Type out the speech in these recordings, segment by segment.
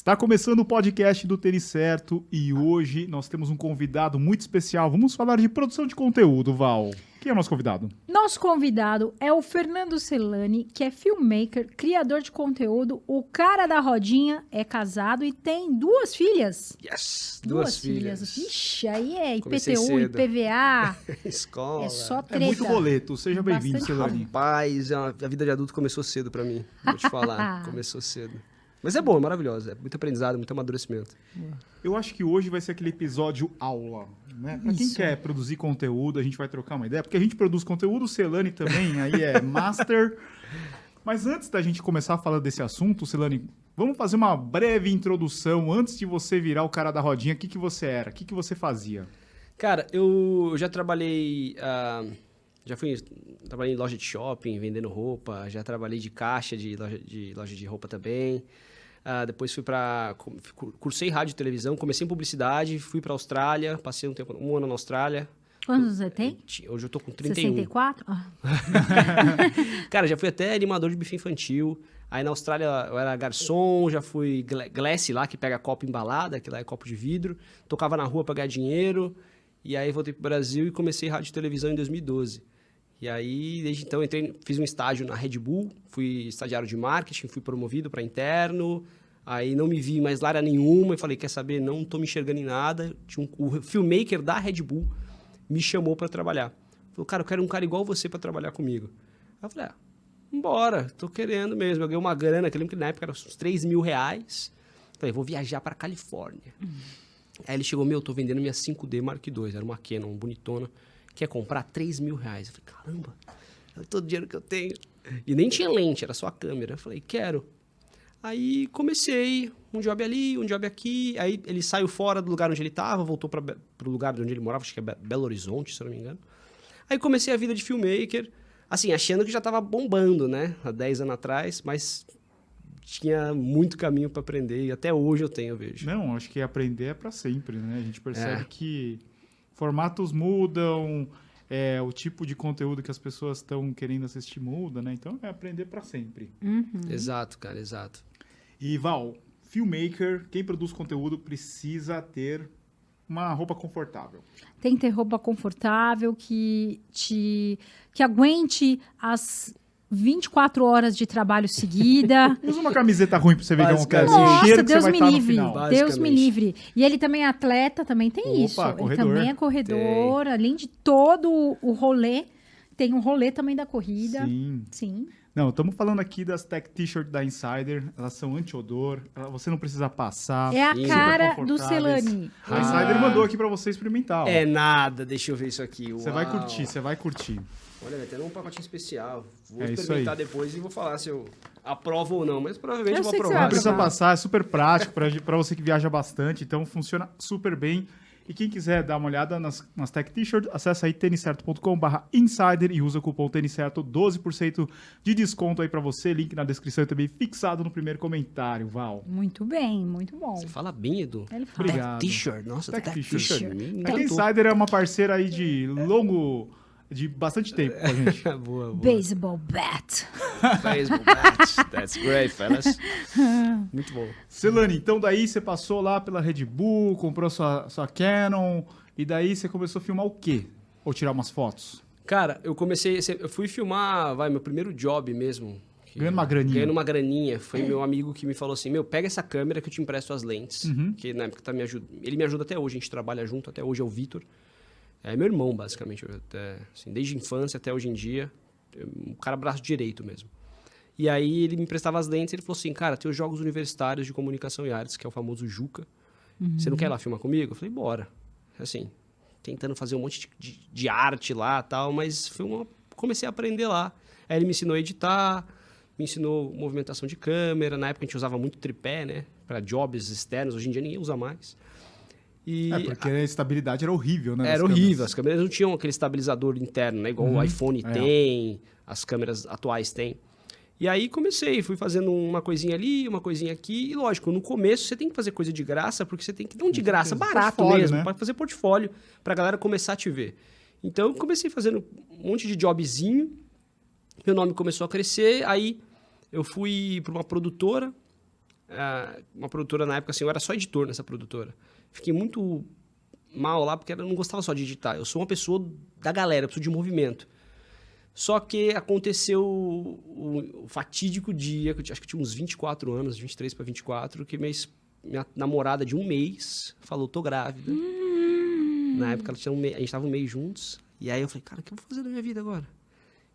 Está começando o podcast do Tênis Certo e hoje nós temos um convidado muito especial. Vamos falar de produção de conteúdo, Val. Quem é o nosso convidado? Nosso convidado é o Fernando Celani, que é filmmaker, criador de conteúdo, o cara da rodinha, é casado e tem duas filhas. Yes! Duas, filhas. Ixi, aí é IPTU. IPVA, Escola. é só É treta. muito boleto. Seja bem-vindo, Celani. Rapaz, a a vida de adulto começou cedo pra mim. Vou te falar. começou cedo. Mas é bom, é maravilhoso. É muito aprendizado, muito amadurecimento. Eu acho que hoje vai ser aquele episódio aula, né? Pra quem quer produzir conteúdo, a gente vai trocar uma ideia, porque a gente produz conteúdo, o Celani também, aí é master. Mas antes da gente começar a falar desse assunto, Celani, vamos fazer uma breve introdução antes de você virar o cara da rodinha. O que, que você era? O que, que você fazia? Cara, eu já trabalhei. ah, já fui. Trabalhei em loja de shopping, vendendo roupa. Já trabalhei de caixa de loja de, loja de roupa também. Ah, depois fui pra. cu- Cursei rádio e televisão, comecei em publicidade, fui pra Austrália, passei um tempo, um ano na Austrália. Quantos você tem? Ti- Hoje eu tô com 31. 64? Ah, Cara, já fui até animador de buffet infantil. Aí na Austrália eu era garçom, já fui gla- glass lá, que pega copo embalada, que lá é copo de vidro. Tocava na rua pra ganhar dinheiro. E aí voltei pro Brasil e comecei rádio e televisão em 2012. E aí, desde então, entrei, fiz um estágio na Red Bull, fui estagiário de marketing, fui promovido para interno. Aí não me vi mais área nenhuma e falei, quer saber, não tô me enxergando em nada. Tinha um, o filmmaker da Red Bull me chamou para trabalhar. Falou, cara, eu quero um cara igual você para trabalhar comigo. Aí eu falei, ah, Embora, tô querendo mesmo. Eu ganhei uma grana, que eu lembro que na época era uns 3 mil reais. Falei, vou viajar pra Califórnia. Aí ele chegou, meu, tô vendendo minha 5D Mark II, era uma Canon bonitona. Quer comprar 3 mil reais? Eu falei, caramba, é todo o dinheiro que eu tenho. E nem tinha lente, era só a câmera. Eu falei, quero. Aí comecei, um job ali, um job aqui. Aí ele saiu fora do lugar onde ele estava, voltou para o lugar onde ele morava, acho que é Be- Belo Horizonte, se eu não me engano. Aí comecei a vida de filmmaker, assim, achando que já estava bombando, né? Há 10 anos atrás, mas tinha muito caminho para aprender e até hoje eu tenho, eu vejo. Não, acho que aprender é para sempre, né? A gente percebe É. que formatos mudam, é, o tipo de conteúdo que as pessoas estão querendo assistir muda, né? Então é aprender para sempre. uhum. Exato, cara, exato. E Val, filmmaker, quem produz conteúdo precisa ter uma roupa confortável. Tem que ter roupa confortável, que te que aguente as 24 horas de trabalho seguida. Usa uma camiseta ruim pra você ver que é um cara Nossa, cheiro que Deus me livre. Deus me livre. E ele também é atleta, também tem Opa, isso. corredor. Ele também é corredor, além de todo o rolê, tem um rolê também da corrida. Sim. Sim. Não, estamos falando aqui das tech t-shirt da Insider. Elas são anti-odor. Você não precisa passar. É a cara do. Celani. A Insider mandou aqui pra você experimentar. ó. É nada, deixa eu ver isso aqui. Você vai curtir, você vai curtir. Olha, vai ter um pacotinho especial. Vou É experimentar depois e vou falar se eu aprovo ou não, mas provavelmente Eu vou aprovar. Não precisa passar, é super prático pra, pra você que viaja bastante, então funciona super bem. E quem quiser dar uma olhada nas, nas tech t-shirts, acessa aí tenicerto.com.br insider e usa o cupom tenicerto, 12% de desconto aí pra você. Link na descrição e também fixado no primeiro comentário, Val. Muito bem, muito bom. Você fala bem, Edu. Ele fala. Obrigado. T-shirt, nossa, Tech tech t-shirt. t-shirt. Encantou. Insider é uma parceira aí de longo, de bastante tempo com a gente. boa, boa. Baseball bat. Baseball bat. That's great, fellas. Muito bom. Celani, então daí você passou lá pela Red Bull, comprou sua, sua Canon, e daí você começou a filmar o quê? Ou tirar umas fotos? Cara, eu comecei, eu fui filmar, vai, meu primeiro job mesmo. Ganhando uma graninha. Ganhando uma graninha. Foi meu amigo que me falou assim, meu, pega essa câmera que eu te empresto as lentes. Uhum. Que na época tá me ajuda, ele me ajuda até hoje, a gente trabalha junto, até hoje é o Vitor. É meu irmão, basicamente, até, assim, desde a infância até hoje em dia. Um cara braço direito mesmo. E aí ele me emprestava as lentes e ele falou assim, cara, tem os Jogos Universitários de Comunicação e Artes, que é o famoso JUCA. Você não quer ir lá filmar comigo? Eu falei, bora. Assim, tentando fazer um monte de, de- de arte lá tal, mas foi uma, comecei a aprender lá. Aí ele me ensinou a editar, me ensinou movimentação de câmera. Na época a gente usava muito tripé, né? Para jobs externos, hoje em dia ninguém usa mais. E É, porque a estabilidade era horrível, né? era horrível, câmeras. as câmeras não tinham aquele estabilizador interno, né? Igual Uhum, o iPhone é. tem, as câmeras atuais têm. E aí comecei, fui fazendo uma coisinha ali, uma coisinha aqui. E lógico, no começo você tem que fazer coisa de graça, porque você tem que. Não de graça, barato mesmo, né? para fazer portfólio, pra galera começar a te ver. Então eu comecei fazendo um monte de jobzinho, meu nome começou a crescer, aí eu fui para uma produtora, ah, uma produtora na época, assim, eu era só editor nessa produtora. Fiquei muito mal lá porque eu não gostava só de editar. Eu sou uma pessoa da galera, eu preciso de movimento. Só que aconteceu o, o fatídico dia, que eu, acho que eu tinha uns 24 anos, 23 para 24, que minha, minha namorada de um mês falou, tô grávida. Hum. Na época um a gente tava um mês juntos. E aí eu falei, cara, o que eu vou fazer na minha vida agora?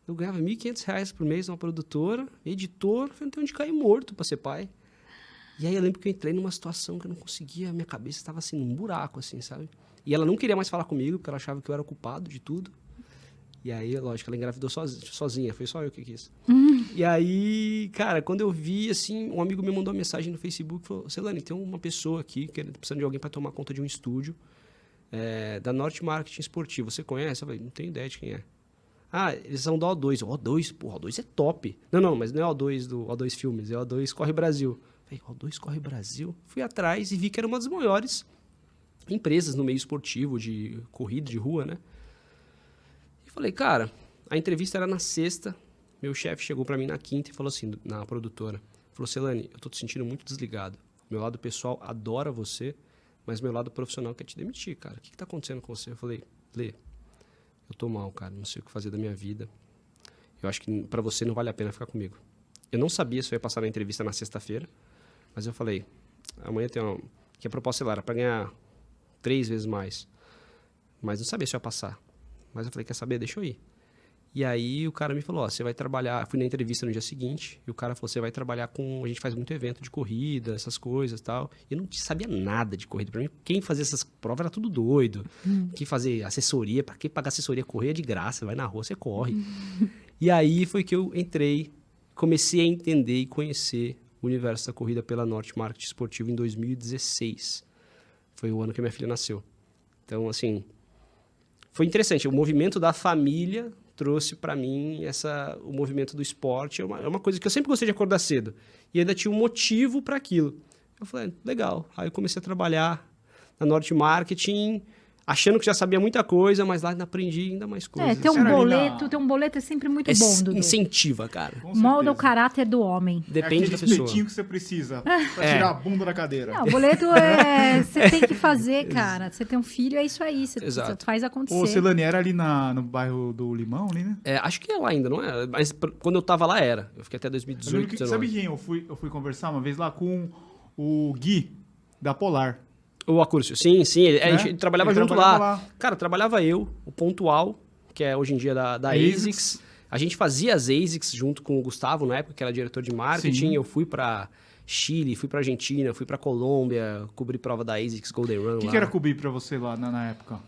Eu ganhava R$ 1.500 por mês numa produtora, editor, falei, não tenho onde cair morto para ser pai. E aí eu lembro que eu entrei numa situação que eu não conseguia, minha cabeça estava assim, num buraco, assim, sabe? E ela não queria mais falar comigo, porque ela achava que eu era culpado de tudo. E aí, lógico, ela engravidou sozinha, foi só eu que quis. Uhum. E aí, cara, quando eu vi, assim, um amigo me mandou uma mensagem no Facebook, falou, Celane, tem uma pessoa aqui que precisando de alguém para tomar conta de um estúdio é, da Norte Marketing Esportivo. Você conhece? Eu falei, não tenho ideia de quem é. Ah, eles são do O2. O2, porra, O2 é top. Não, não, mas não é O2 do O2 Filmes, é O2 Corre Brasil. Falei, O2 Corre Brasil? Fui atrás e vi que era uma das maiores empresas no meio esportivo, de corrida, de rua, né? Falei, cara, a entrevista era na sexta. Meu chefe chegou para mim na quinta e falou assim, na produtora: falou, Celane, eu tô te sentindo muito desligado. Meu lado pessoal adora você, mas meu lado profissional quer te demitir, cara. O que, que tá acontecendo com você? Eu falei, Lê, eu tô mal, cara. Não sei o que fazer da minha vida. Eu acho que para você não vale a pena ficar comigo. Eu não sabia se eu ia passar na entrevista na sexta-feira, mas eu falei, amanhã tem uma. Que a proposta sei lá, era pra ganhar três vezes mais. Mas não sabia se eu ia passar. Mas eu falei, quer saber? Deixa eu ir. E aí o cara me falou, ó, você vai trabalhar... Fui na entrevista no dia seguinte, e o cara falou, você vai trabalhar com... A gente faz muito evento de corrida, essas coisas tal. E eu não sabia nada de corrida. Pra mim, quem fazia essas provas era tudo doido. Hum. Quem fazer assessoria, para quem pagar assessoria, correr é de graça. Vai na rua, você corre. Hum. E aí foi que eu entrei, comecei a entender e conhecer universo da corrida pela Norte Marketing Esportivo em 2016. Foi o ano que minha filha nasceu. Então, assim, foi interessante. O movimento da família trouxe para mim essa o movimento do esporte. É uma, é uma coisa que eu sempre gostei de acordar cedo. E ainda tinha um motivo para aquilo. Eu falei, legal. Aí eu comecei a trabalhar na Norte Marketing achando que já sabia muita coisa, mas lá aprendi ainda mais coisas. É, ter um boleto, ter um boleto é sempre muito é bom, Dudu. Incentiva, cara. Molda o caráter do homem. Depende é da pessoa. que você precisa pra é. tirar a bunda da cadeira. Não, o boleto é... Você tem que fazer, cara. Você tem um filho, é isso aí. Você, você faz acontecer. Ô, Celane, era ali na, no bairro do Limão, ali, né? É, acho que é lá ainda, não é? Mas quando eu tava lá, era. Eu fiquei até 2018, que, Sabe quem eu fui, eu fui conversar uma vez lá com o Gui, da Polar. O Acúrcio, sim, sim. Né? A gente trabalhava ele junto lá. lá. Cara, trabalhava eu, o Pontual, que é hoje em dia da, da ASICS. ASICS. A gente fazia as ASICS junto com o Gustavo, na época, que era diretor de marketing. Sim. Eu fui para Chile, fui para Argentina, fui para Colômbia, cobri prova da ASICS Golden Run. O que, que, era cobrir para você lá na, na época?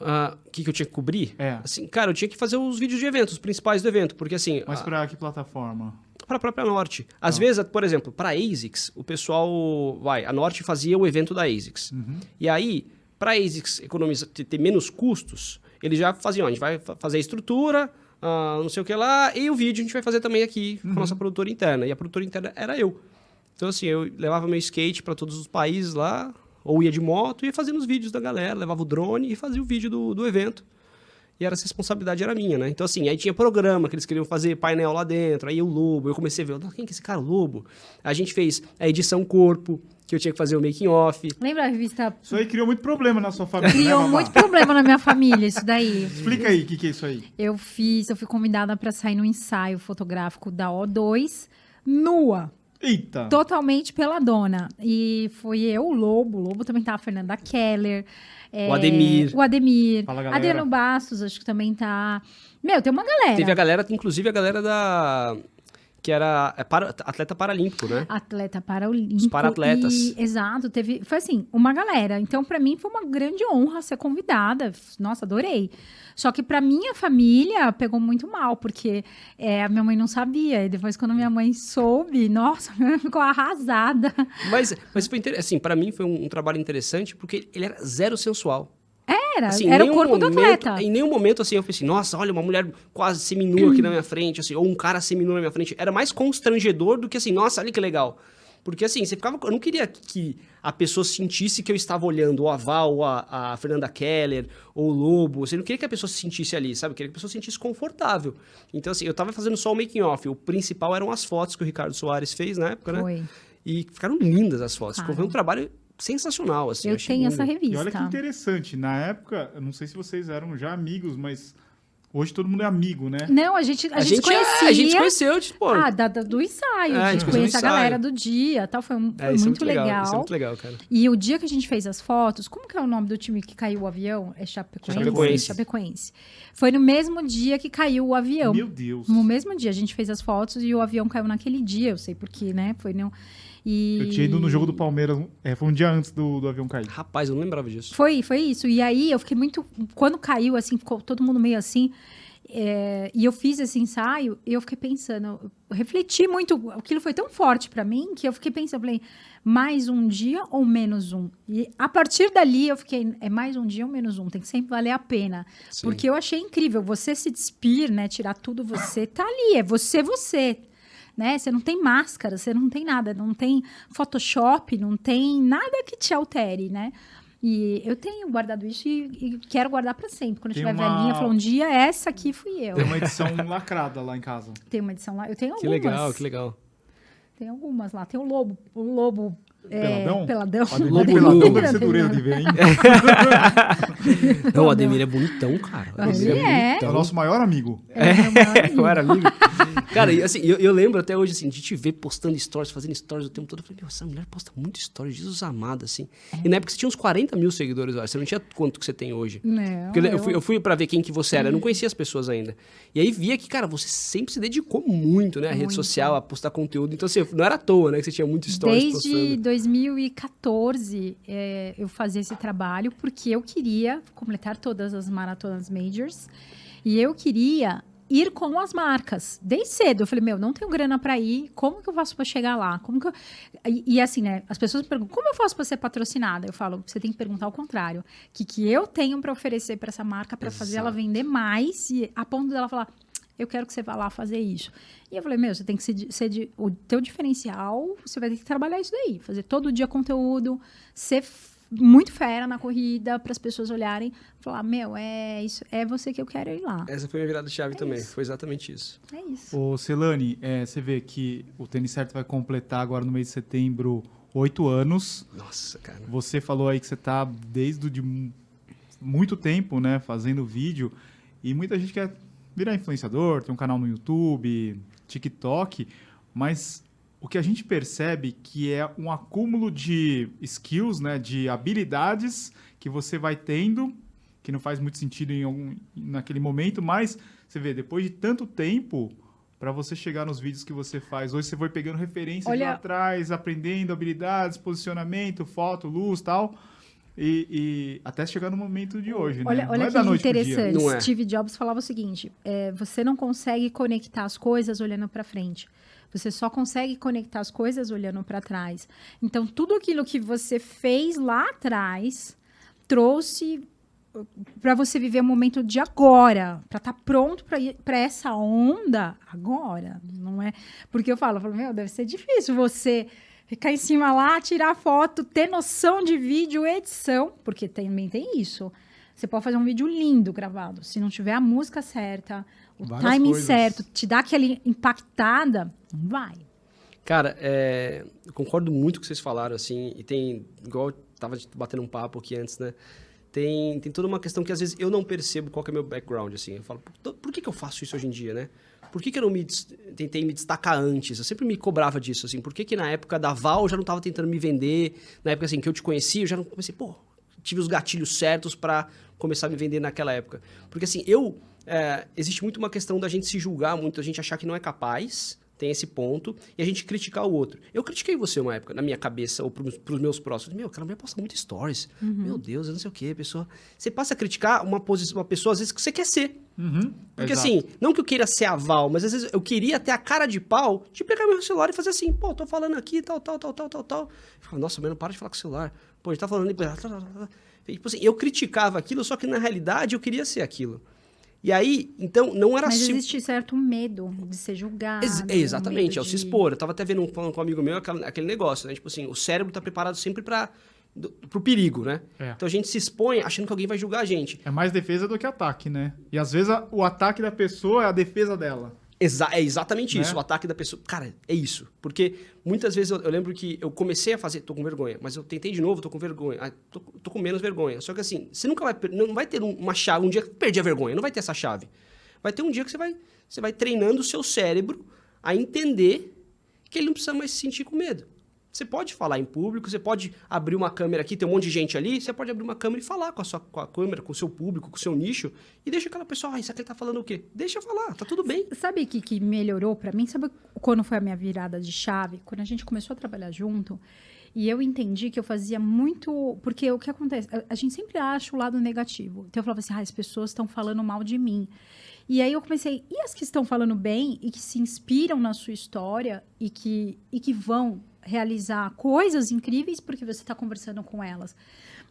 O uh, que, que eu tinha que cobrir? É. Assim, cara, eu tinha que fazer os vídeos de eventos, os principais do evento, porque assim... Mas para que plataforma? Para a própria Norte. Às ah. vezes, por exemplo, para a ASICS, o pessoal vai, a Norte fazia o evento da ASICS. Uhum. E aí, para a ASICS economizar, ter menos custos, eles já faziam, a gente vai fazer a estrutura, uh, não sei o que lá, e o vídeo a gente vai fazer também aqui uhum. com a nossa produtora interna. E a produtora interna era eu. Então, assim, eu levava meu skate para todos os países lá, ou ia de moto, ia fazendo os vídeos da galera, levava o drone e fazia o vídeo do, do evento e era, essa responsabilidade era minha, né? Então, assim, aí tinha programa que eles queriam fazer painel lá dentro, aí o Lobo, eu comecei a ver, quem que é esse cara, Lobo? A gente fez a edição corpo, que eu tinha que fazer o making off. Lembra a revista? Isso aí criou muito problema na sua família. Criou né, muito problema na minha família, isso daí. Explica aí o que, que é isso aí. Eu fiz, eu fui convidada para sair no ensaio fotográfico da O2 nua. Eita! Totalmente pela dona. E foi eu, o Lobo. O Lobo também tava, a Fernanda Keller. É, o Ademir. O Ademir. Fala, Adriano Bastos, acho que também tá. Meu, tem uma galera. Teve a galera, inclusive a galera da que era é para, atleta paralímpico, né? Atleta paralímpico. Os para-atletas. Exato, teve, foi assim, uma galera. Então, para mim foi uma grande honra ser convidada. Nossa, adorei. Só que para minha família pegou muito mal, porque é, a minha mãe não sabia. E depois, quando minha mãe soube, nossa, minha mãe ficou arrasada. Mas, mas foi assim, para mim foi um, um trabalho interessante, porque ele era zero sensual. Era, assim, era o corpo momento, do atleta. Em nenhum momento, assim, eu pensei, nossa, olha, uma mulher quase seminua aqui na minha frente, assim, ou um cara seminua na minha frente. Era mais constrangedor do que assim, nossa, olha que legal. Porque assim, você ficava. Eu não queria que a pessoa sentisse que eu estava olhando o Aval, ou a, a Fernanda Keller, ou o Lobo. Você não queria que a pessoa se sentisse ali, sabe? Eu queria que a pessoa se sentisse confortável. Então, assim, eu estava fazendo só o making off. O principal eram as fotos que o Ricardo Soares fez na época, né? Foi. E ficaram lindas as fotos. Claro. Ficou um trabalho sensacional, assim. eu achei tenho essa revista. E olha que interessante, na época, eu não sei se vocês eram já amigos, mas hoje todo mundo é amigo, né? Não, a gente, a A, gente, gente, conhecia. é, a gente conheceu, tipo, Ah, da, da- do ensaio. É, a a gente conhece a galera do dia tal. Foi, um- é, foi é muito legal. Isso é muito legal, cara. E o dia que a gente fez as fotos, como que é o nome do time que caiu o avião? É Chapecoense? Chapecoense. Chapecoense. Foi no mesmo dia que caiu o avião. Meu Deus. No mesmo dia, a gente fez as fotos e o avião caiu naquele dia, eu sei porquê, né? Foi no... E... Eu tinha ido no jogo do Palmeiras, é, foi um dia antes do, do avião cair. Rapaz, eu não lembrava disso. Foi, foi isso. E aí eu fiquei muito. Quando caiu, assim, ficou todo mundo meio assim. é, e eu fiz esse ensaio e eu fiquei pensando, eu refleti muito. Aquilo foi tão forte pra mim que eu fiquei pensando, falei, mais um dia ou menos um? E a partir dali eu fiquei, é mais um dia ou menos um? Tem que sempre valer a pena. Sim. Porque eu achei incrível. Você se despir, né? Tirar tudo você, tá ali. É você, você. Né? Você não tem máscara, você não tem nada, não tem Photoshop, não tem nada que te altere, né? E eu tenho guardado isso e, e quero guardar para sempre. Quando eu Tem estiver uma- velhinha, eu falo, um dia essa aqui fui eu. Tem uma edição lacrada lá em casa. Tem uma edição lá. Eu tenho Que algumas. legal, que legal. Tem algumas lá. Tem o lobo, o lobo é, Peladão? peladão. Ademir Lobo Peladão deve ser dureza de ver, hein? Não, o Ademir é bonitão, cara. O Ademir é. É bonitão. o nosso maior amigo. É, meu maior amigo. Eu era amigo. Cara, e assim, eu, eu lembro até hoje, assim, de te ver postando stories, fazendo stories o tempo todo. Eu falei, meu, essa mulher posta muito stories, Jesus amado, assim. E na época você tinha uns 40 mil seguidores, eu acho. Você não tinha quanto que você tem hoje. Não, Porque eu, eu fui, eu fui pra ver quem que você era, eu não conhecia as pessoas ainda. E aí via que, cara, você sempre se dedicou muito, né? A rede Muito. social, a postar conteúdo. Então, assim, não era à toa, né? Que você tinha muito stories Desde postando. 2014 é, eu fazia esse trabalho porque eu queria completar todas as maratonas majors e eu queria ir com as marcas. Desde cedo eu falei, meu, não tenho grana para ir, como que eu faço para chegar lá? Como que eu... e, e assim, né, as pessoas me perguntam, como eu faço para ser patrocinada? Eu falo, você tem que perguntar ao contrário. O que, que eu tenho para oferecer para essa marca para fazer ela vender mais e a ponto dela falar, eu quero que você vá lá fazer isso. E eu falei, meu, você tem que ser, ser di- o teu diferencial, você vai ter que trabalhar isso daí, fazer todo dia conteúdo, ser muito fera na corrida para as pessoas olharem, falar, meu, é isso, é você que eu quero ir lá. Essa foi a minha virada de chave também. isso. Foi exatamente isso. É isso. Ô, Celane, é, você vê que o Tênis Certo vai completar agora no mês de setembro oito anos. Nossa, cara. Você falou aí que você tá desde o de mu- muito tempo, né, fazendo vídeo. E muita gente quer virar influenciador, tem um canal no YouTube, TikTok, mas o que a gente percebe que é um acúmulo de skills, né, de habilidades que você vai tendo, que não faz muito sentido em algum, naquele momento, mas você vê, depois de tanto tempo, para você chegar nos vídeos que você faz, hoje você foi pegando referências Olha- lá atrás, aprendendo habilidades, posicionamento, foto, luz, tal. E, e até chegar no momento de hoje, né? Olha, Não olha é que da noite pro dia. interessante. Não é. Steve Jobs falava o seguinte: é, você não consegue conectar as coisas olhando para frente. Você só consegue conectar as coisas olhando para trás. Então, tudo aquilo que você fez lá atrás trouxe para você viver o momento de agora, para estar pronto para essa onda agora, não é? Porque eu falo, eu falo, meu, deve ser difícil você ficar em cima lá, tirar foto, ter noção de vídeo, edição, porque também tem isso. Você pode fazer um vídeo lindo gravado, se não tiver a música certa, o Várias timing coisas. certo, te dá aquela impactada, não vai. Cara, é, eu concordo muito com o que vocês falaram, assim, e tem, igual eu tava batendo um papo aqui antes, né? Tem, tem toda uma questão que às vezes eu não percebo qual que é meu background, assim. Eu falo, por, por que, que eu faço isso hoje em dia, né? Por que, que eu não me tentei me destacar antes? Eu sempre me cobrava disso, assim. Por que, que na época da Val eu já não tava tentando me vender? Na época, assim, que eu te conheci, eu já não comecei, pô, tive os gatilhos certos para começar a me vender naquela época. Porque, assim, eu... é, existe muito uma questão da gente se julgar muito, a gente achar que não é capaz, tem esse ponto, e a gente criticar o outro. Eu critiquei você uma época, na minha cabeça, ou pros, pros meus próximos. Meu, aquela mulher posta muito stories. Meu Deus, eu não sei o quê, pessoa... Você passa a criticar uma, uma pessoa, às vezes, que você quer ser. Uhum, Porque exato. assim, não que eu queira ser aval, mas às vezes eu queria ter a cara de pau de pegar meu celular e fazer assim, pô, tô falando aqui, tal, tal, tal, tal, tal, tal. Nossa, mas não para de falar com o celular. Pô, a gente tá falando... E, Tipo assim, eu criticava aquilo, só que na realidade eu queria ser aquilo. E aí, então, não era Mas sim- existe certo medo de ser julgado. Ex- exatamente, é o se de- expor. Eu tava até vendo um, falando com um amigo meu aquele, aquele negócio, né? Tipo assim, o cérebro tá preparado sempre para pro perigo, né? É. Então a gente se expõe achando que alguém vai julgar a gente. É mais defesa do que ataque, né? E às vezes a- o ataque da pessoa é a defesa dela. Exa é exatamente Né? isso, o ataque da pessoa. Cara, é isso. Porque muitas vezes eu, eu lembro que eu comecei a fazer, tô com vergonha, mas eu tentei de novo, tô com vergonha. Ah, tô, tô com menos vergonha. Só que assim, você nunca vai. Não vai ter um- uma chave, um dia que perdi a vergonha, não vai ter essa chave. Vai ter um dia que você vai, você vai treinando o seu cérebro a entender que ele não precisa mais se sentir com medo. Você pode falar em público, você pode abrir uma câmera aqui, tem um monte de gente ali, você pode abrir uma câmera e falar com a sua com a câmera, com o seu público, com o seu nicho, e deixa aquela pessoa, ah, isso aqui tá falando o quê? Deixa falar, tá tudo bem. Sabe o que, que melhorou pra mim? Sabe quando foi a minha virada de chave? Quando a gente começou a trabalhar junto e eu entendi que eu fazia muito. Porque o que acontece? A gente sempre acha o lado negativo. Então eu falava assim: ah, as pessoas estão falando mal de mim. E aí eu comecei, e as que estão falando bem e que se inspiram na sua história e que, e que vão realizar coisas incríveis porque você está conversando com elas.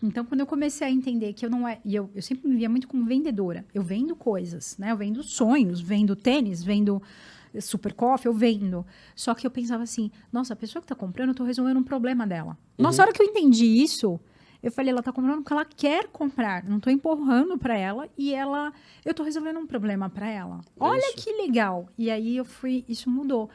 Então, quando eu comecei a entender que eu não é. E eu, eu sempre me via muito como vendedora. Eu vendo coisas, né? Eu vendo sonhos, vendo tênis, vendo super coffee, eu vendo. Só que eu pensava assim: nossa, a pessoa que está comprando, eu estou resolvendo um problema dela. Nossa, a hora que eu entendi isso, eu falei, ela está comprando porque ela quer comprar. Não estou empurrando para ela e ela. Eu estou resolvendo um problema para ela. Olha isso. que legal. E aí eu fui. Isso mudou.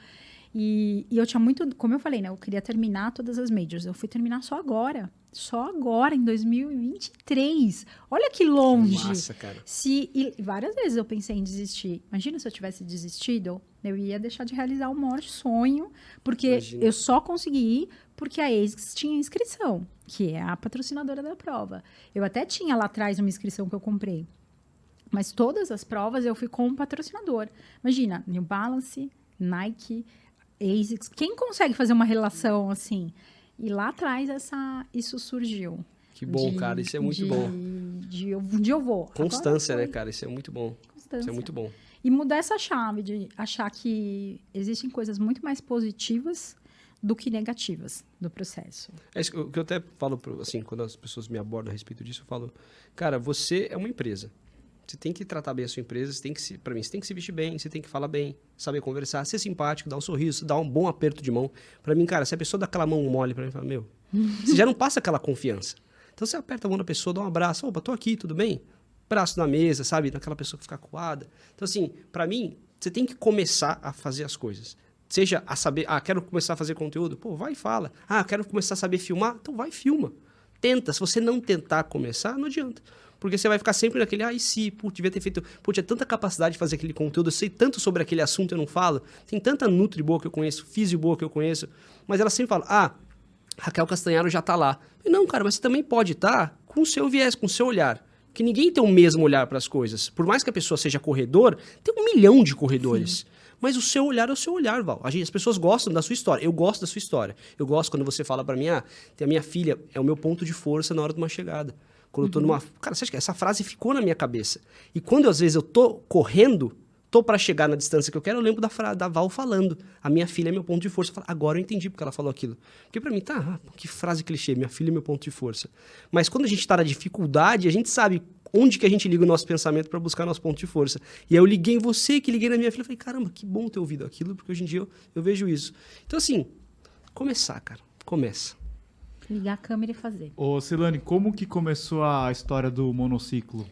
E, e eu tinha muito, como eu falei, né? Eu queria terminar todas as majors. Eu fui terminar só agora. Só agora, em 2023. Olha que longe. Massa, cara. Se, e várias vezes eu pensei em desistir. Imagina se eu tivesse desistido, eu ia deixar de realizar o maior sonho, porque Imagina. eu só consegui ir porque a ex tinha inscrição, que é a patrocinadora da prova. Eu até tinha lá atrás uma inscrição que eu comprei. Mas todas as provas eu fui com um patrocinador. Imagina, New Balance, Nike, ASICS. Quem consegue fazer uma relação assim? E lá atrás essa, isso surgiu. Que bom, De- cara, isso é muito de- bom. De, eu- dia eu vou. Agora Constância, né, cara? Isso é muito bom. Constância. Isso é muito bom. E mudar essa chave de achar que existem coisas muito mais positivas do que negativas do processo. É isso que eu até falo, assim, quando as pessoas me abordam a respeito disso, eu falo, cara, você é uma empresa. Você tem que tratar bem a sua empresa, você tem que se, para mim, você tem que se vestir bem, você tem que falar bem, saber conversar, ser simpático, dar um sorriso, dar um bom aperto de mão. Pra mim, cara, se a pessoa dá aquela mão mole pra mim, fala, meu, você já não passa aquela confiança. Então você aperta a mão da pessoa, dá um abraço, opa, tô aqui, tudo bem? Braço na mesa, sabe? Daquela pessoa que fica coada. Então assim, pra mim, você tem que começar a fazer as coisas. Seja a saber, ah, quero começar a fazer conteúdo, pô, vai e fala. Ah, quero começar a saber filmar, então vai e filma. Tenta, se você não tentar começar, não adianta. Porque você vai ficar sempre naquele, ai, se, putz, devia ter feito. Putz, tinha tanta capacidade de fazer aquele conteúdo, eu sei tanto sobre aquele assunto, eu não falo. Tem tanta Nutri boa que eu conheço, Físio boa que eu conheço. Mas ela sempre fala, ah, Raquel Castanharo já tá lá. Eu, não, cara, mas você também pode estar com o seu viés, com o seu olhar. Que ninguém tem o mesmo olhar para as coisas. Por mais que a pessoa seja corredor, tem um milhão de corredores. Mas o seu olhar é o seu olhar, Val. As pessoas gostam da sua história. Eu gosto da sua história. Eu gosto quando você fala para mim, ah, tem a minha filha, é o meu ponto de força na hora de uma chegada. Quando eu tô numa. Cara, você acha que essa frase ficou na minha cabeça? E quando às vezes eu tô correndo, tô para chegar na distância que eu quero, eu lembro da, fra- da Val falando. A minha filha é meu ponto de força. Eu falo, agora eu entendi porque ela falou aquilo. Porque para mim, tá, ah, que frase clichê, minha filha é meu ponto de força. Mas quando a gente tá na dificuldade, a gente sabe onde que a gente liga o nosso pensamento para buscar nosso ponto de força. E aí eu liguei em você, que liguei na minha filha, falei, caramba, que bom ter ouvido aquilo, porque hoje em dia eu, eu vejo isso. Então assim, começar, cara. Começa. Ligar a câmera e fazer. Ô, Silane, como que começou a história do monociclo?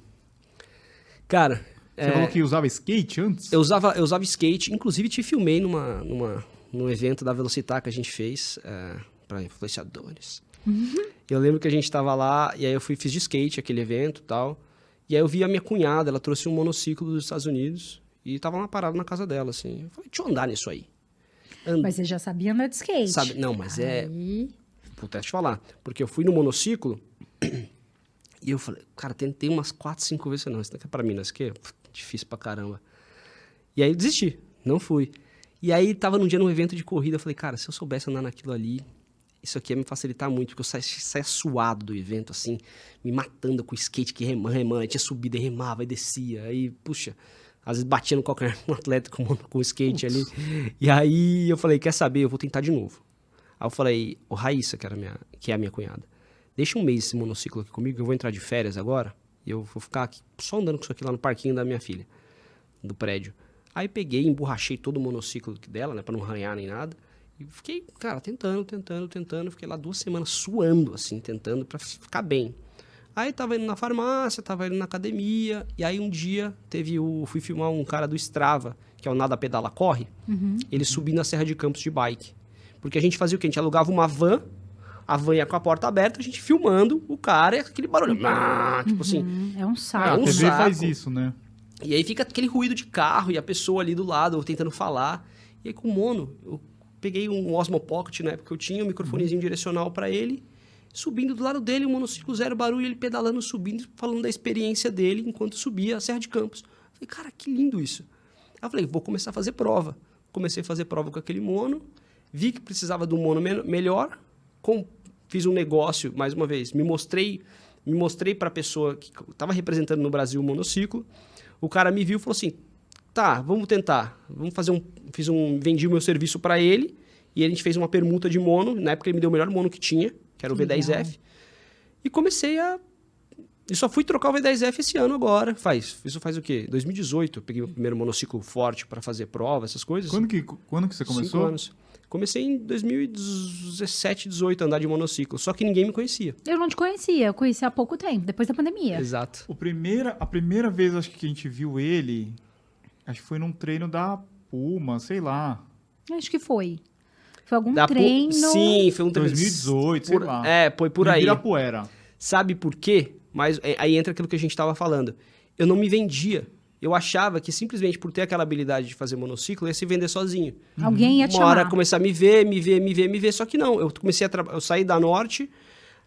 Cara, Você é, falou que usava skate antes? Eu usava, eu usava skate, inclusive te filmei numa, numa, num evento da Velocitar que a gente fez para influenciadores. Eu lembro que a gente estava lá e aí eu fui fiz de skate aquele evento e tal. E aí eu vi a minha cunhada, ela trouxe um monociclo dos Estados Unidos e tava lá parado na casa dela assim. Eu falei, deixa eu andar nisso aí. And- Mas você já sabia andar de skate. Sabe, não, mas é Aí, Vou até te falar. Porque eu fui no monociclo e eu falei, cara, tentei umas 4, 5 vezes. Não, isso daqui é pra mim, não, isso aqui é difícil pra caramba. E aí eu desisti, não fui. E aí tava num dia num evento de corrida, eu falei, cara, se eu soubesse andar naquilo ali, isso aqui ia me facilitar muito, porque eu saía, saía suado do evento, assim, me matando com o skate que remando, remando, aí tinha subida e remava e descia, aí, puxa, às vezes batia no qualquer um atleta com, com o skate ali. E aí eu falei, quer saber, eu vou tentar de novo. Aí eu falei, o Raíssa, que, era minha, que é a minha cunhada, deixa um mês esse monociclo aqui comigo, que eu vou entrar de férias agora, e eu vou ficar aqui, só andando com isso aqui lá no parquinho da minha filha, do prédio. Aí peguei, emborrachei todo o monociclo dela, né, pra não arranhar nem nada, e fiquei, cara, tentando, tentando, tentando, fiquei lá duas semanas suando, assim, tentando pra ficar bem. Aí tava indo na farmácia, tava indo na academia, e aí um dia teve o. Fui filmar um cara do Strava, que é o Nada Pedala Corre, ele subindo a Serra de Campos de bike. Porque a gente fazia o quê? A gente alugava uma van, a van ia com a porta aberta, a gente filmando o cara e aquele barulho. ah, Tipo assim. É um É, saco. a um TV faz saco. isso, né? E aí fica aquele ruído de carro e a pessoa ali do lado tentando falar. E aí com o mono, eu peguei um Osmo Pocket na época que eu tinha, um microfonezinho direcional para ele, subindo do lado dele, um monociclo zero barulho, ele pedalando, subindo, falando da experiência dele enquanto subia a Serra de Campos. Falei, cara, que lindo isso. Aí eu falei, vou começar a fazer prova. Comecei a fazer prova com aquele mono, vi que precisava de um mono me- melhor, com- fiz um negócio, mais uma vez, me mostrei, me mostrei para a pessoa que estava representando no Brasil o monociclo. O cara me viu e falou assim: "Tá, vamos tentar. Vamos fazer um, fiz um, vendi o meu serviço para ele e a gente fez uma permuta de mono. Na época ele me deu o melhor mono que tinha, que era o Que legal. V10F. E comecei a e só fui trocar o V10F esse ano agora. Faz, isso faz o quê? 2018. Eu peguei o primeiro monociclo forte para fazer prova, essas coisas. Quando que, quando que você Cinco começou? anos. Comecei em 2017, 18 a andar de monociclo, só que ninguém me conhecia. Eu não te conhecia, eu conheci há pouco tempo, depois da pandemia. Exato. O primeira, a primeira vez acho que a gente viu ele, acho que foi num treino da Puma, sei lá. Acho que foi. Foi algum Da pu- treino. Sim, foi um treino. 2018, sei Por- lá. É, foi por Em aí. Ibirapuera. Sabe por quê? Mas é, aí entra aquilo que a gente estava falando. Eu não me vendia. Eu achava que simplesmente por ter aquela habilidade de fazer monociclo, eu ia se vender sozinho. Alguém ia te Uma hora começar a me ver, me ver, me ver, me ver. Só que não, eu comecei a trabalhar. Eu saí da Norte,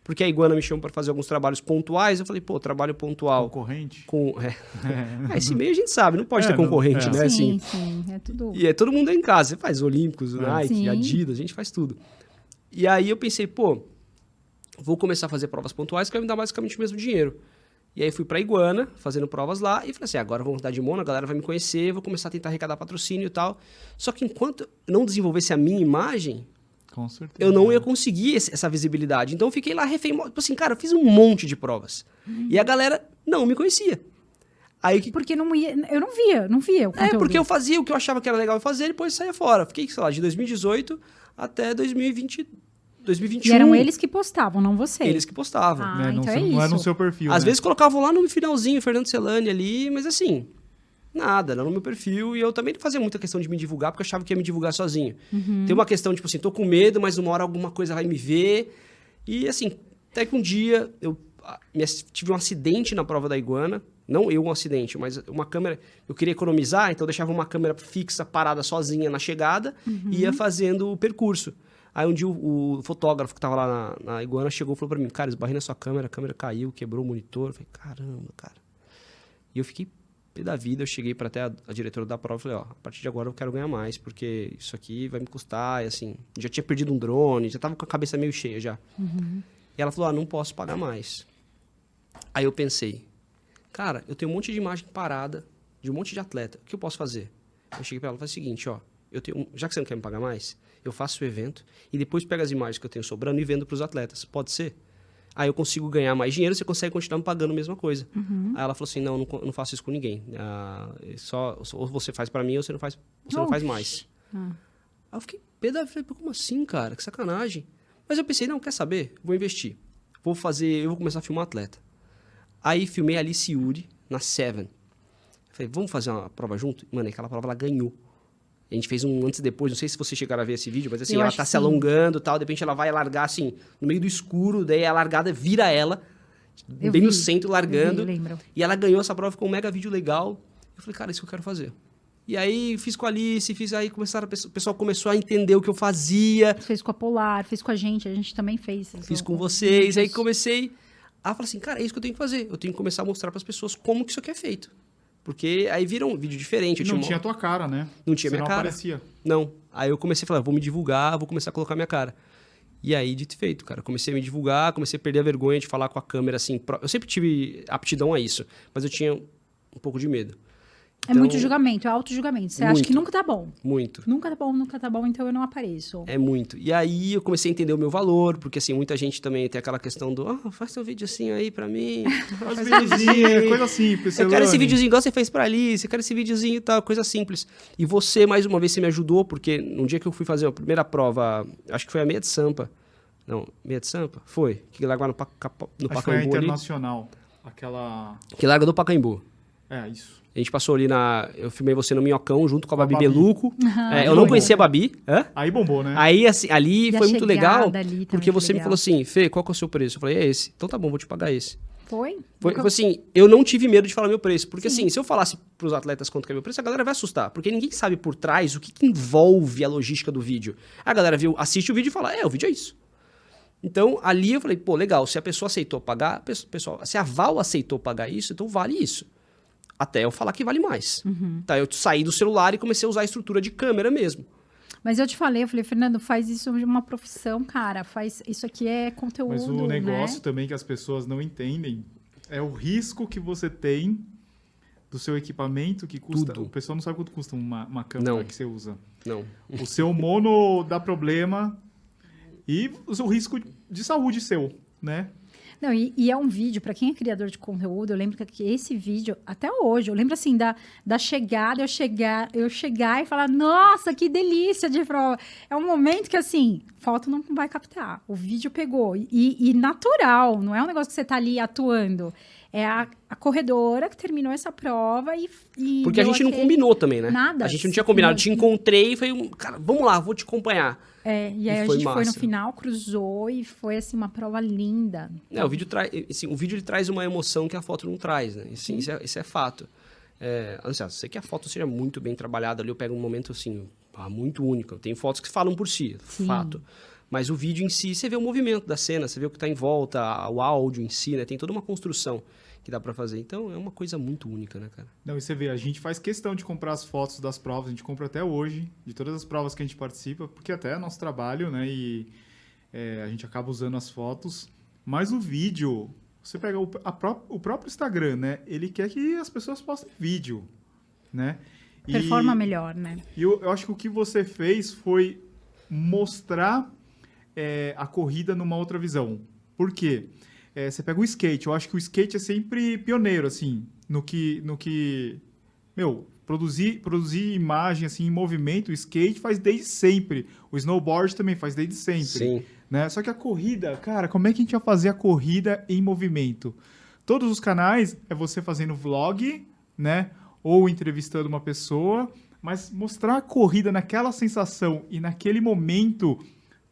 porque a Iguana me chamou para fazer alguns trabalhos pontuais. Eu falei, pô, trabalho pontual. Concorrente. Com, é. Ah, esse meio a gente sabe, não pode É, ter não- concorrente, é. né? sim, Assim. sim, é tudo. E é todo mundo em casa. Você faz Olímpicos, É. Nike, Sim. Adidas, a gente faz tudo. E aí eu pensei, pô, vou começar a fazer provas pontuais que vai me dar basicamente o mesmo dinheiro. E aí fui pra Iguana, fazendo provas lá, e falei assim, agora eu vou mudar de mono, a galera vai me conhecer, vou começar a tentar arrecadar patrocínio e tal. Só que enquanto eu não desenvolvesse a minha imagem, Com certeza. eu não ia conseguir esse- essa visibilidade. Então eu fiquei lá refém. Tipo assim, cara, eu fiz um monte de provas. E a galera não me conhecia. Aí que Porque não ia, eu não via, não via o é, porque eu fazia o que eu achava que era legal fazer e depois saía fora. Fiquei, sei lá, de 2018 até 2020, 2021. E eram eles que postavam, não você. Eles que postavam. Ah, Né, não, então é não era no isso. seu perfil. Às né? vezes colocavam lá no finalzinho Fernando Celani ali, mas assim, nada, não no meu perfil. E eu também não fazia muita questão de me divulgar, porque eu achava que ia me divulgar sozinho. Uhum. Tem uma questão, tipo assim, tô com medo, mas uma hora alguma coisa vai me ver. E assim, até que um dia eu tive um acidente na prova da iguana. Não eu um acidente, mas uma câmera. Eu queria economizar, então eu deixava uma câmera fixa parada sozinha na chegada e ia fazendo o percurso. Aí um dia o, o fotógrafo que tava lá na, na iguana chegou e falou pra mim: Cara, esbarrei na sua câmera, a câmera caiu, quebrou o monitor. Eu falei: Caramba, cara. E eu fiquei pé da vida. Eu cheguei para até a, a diretora da prova e falei: Ó, a partir de agora eu quero ganhar mais, porque isso aqui vai me custar. E assim, já tinha perdido um drone, já tava com a cabeça meio cheia já. E ela falou: Ah, não posso pagar mais. Aí eu pensei: Cara, eu tenho um monte de imagem parada de um monte de atleta. O que eu posso fazer? Eu cheguei para ela e falei o seguinte: Ó, eu tenho, já que você não quer me pagar mais, eu faço o evento e depois pego as imagens que eu tenho sobrando e vendo para os atletas. Pode ser? Aí eu consigo ganhar mais dinheiro, você consegue continuar me pagando a mesma coisa. Aí ela falou assim: não, não, não faço isso com ninguém. Ah, é só, ou você faz para mim ou você não faz, você não faz mais. Ah. Aí eu fiquei pé da vida, como assim, cara? Que sacanagem. Mas eu pensei, não, quer saber? Vou investir. Vou fazer, eu vou começar a filmar atleta. Aí filmei a Alice Yuri na Seven. Falei, vamos fazer uma prova junto? Mano, aquela prova ela ganhou. A gente fez um antes e depois, não sei se vocês chegaram a ver esse vídeo, mas assim, Eu ela tá se sim. alongando e tal, de repente ela vai largar assim, no meio do escuro, daí a largada vira ela, Eu bem no vi. centro, Eu largando. vi. E ela ganhou essa prova, ficou um mega vídeo legal. Eu falei, cara, isso que eu quero fazer. E aí fiz com a Alice, fiz aí, começaram, o pessoal começou a entender o que eu fazia. Fez com a Polar, fez com a gente, a gente também fez. Fiz com vocês, aí comecei a falar assim, cara, é isso que eu tenho que fazer. Eu tenho que começar a mostrar para as pessoas como que isso aqui é feito. Porque aí viram um vídeo diferente. Eu Não tinha tinha uma- tua cara, né? Não tinha Você minha não cara. aparecia. Não. Aí eu comecei a falar, vou me divulgar, vou começar a colocar minha cara. E aí, dito e feito, cara. Comecei a me divulgar, comecei a perder a vergonha de falar com a câmera assim. pro- Eu sempre tive aptidão a isso, mas eu tinha um pouco de medo. É muito Então, julgamento, é auto-julgamento. Você acha Muito. que nunca tá bom. Muito. Nunca tá bom, nunca tá bom, então eu não apareço. É muito. E aí eu comecei a entender o meu valor, porque assim, muita gente também tem aquela questão do, ah, faz seu videozinho aí pra mim. Faz Faz videozinho, é coisa simples. Eu quero esse videozinho igual você fez pra Alice, eu quero esse videozinho e tal, coisa simples. E você, mais uma vez, você me ajudou, porque no dia que eu fui fazer a primeira prova, acho que foi a meia de Sampa, Não, Meia de Sampa? Foi. Que largou no, Paca- no Acho que foi a Pacaembu ali. internacional. Aquela. Que larga do Pacaembu. É, isso. A gente passou ali na. Eu filmei você no Minhocão junto com a a Babi Babi. Beluco. É, eu não conhecia a Babi. Hã? Aí bombou, né? Aí, assim, ali E foi muito legal. Porque você me legal. falou assim, Fê, qual que é o seu preço? Eu falei, é esse. Então tá bom, vou te pagar esse. Foi? Foi, assim, eu não tive medo de falar meu preço. Porque assim, se eu falasse pros atletas quanto que é meu preço, a galera vai assustar. Porque ninguém sabe por trás o que, que envolve a logística do vídeo. A galera viu, assiste o vídeo e fala, é, o vídeo é isso. Então, ali eu falei, pô, legal, se a pessoa aceitou pagar, pe- pessoal, se a Val aceitou pagar isso, então vale isso. Até eu falar que vale mais. Tá, eu saí do celular e comecei a usar a estrutura de câmera mesmo. Mas eu te falei, eu falei, Fernando, faz isso de uma profissão, cara. Faz isso aqui é conteúdo, Mas o negócio né? também que as pessoas não entendem é o risco que você tem do seu equipamento que custa. Tudo. O pessoal não sabe quanto custa uma, uma câmera Não. que você usa. Não. O seu mono dá problema e o seu risco de saúde seu, né? Não, e, e é um vídeo, pra quem é criador de conteúdo, eu lembro que esse vídeo, até hoje, eu lembro assim, da, da chegada, eu chegar, eu chegar e falar, nossa, que delícia de prova. É um momento que, assim, foto não vai captar. O vídeo pegou. E, e natural, não é um negócio que você tá ali atuando. É a, a corredora que terminou essa prova e. e Porque a gente não aquele- combinou também, né? Nada. A gente não tinha combinado. Não- Te encontrei e falei, um, cara, vamos lá, vou te acompanhar. É, e E aí a foi gente foi no massa. final, cruzou e foi assim uma prova linda. É, o vídeo, traz, assim, o vídeo ele traz uma emoção que a foto não traz, né? Assim, isso, é, isso é fato. É, assim, sei que a foto seja muito bem trabalhada ali, eu pego um momento assim, ah, muito único. Tem fotos que falam por si, Sim. fato. Mas o vídeo em si, você vê o movimento da cena, você vê o que está em volta, a- o áudio em si, né? Tem toda uma construção que dá pra fazer. Então é uma coisa muito única, né, cara? Não, e você vê, a gente faz questão de comprar as fotos das provas, a gente compra até hoje, de todas as provas que a gente participa, porque até é nosso trabalho, né? E é, a gente acaba usando as fotos. Mas o vídeo, você pega o, a pró- o próprio Instagram, né? Ele quer que as pessoas postem vídeo, né? E- Performa melhor, né? E eu, eu acho que o que você fez foi mostrar é, a corrida numa outra visão. Por quê? É, você pega o skate, eu acho que o skate é sempre pioneiro, assim, no que. No que meu, produzir, produzir imagem assim, em movimento, o skate faz desde sempre. O snowboard também faz desde sempre Sim. né? Só que a corrida, cara, como é que a gente vai fazer a corrida em movimento? Todos os canais é você fazendo vlog, né? Ou entrevistando uma pessoa, mas mostrar a corrida naquela sensação e naquele momento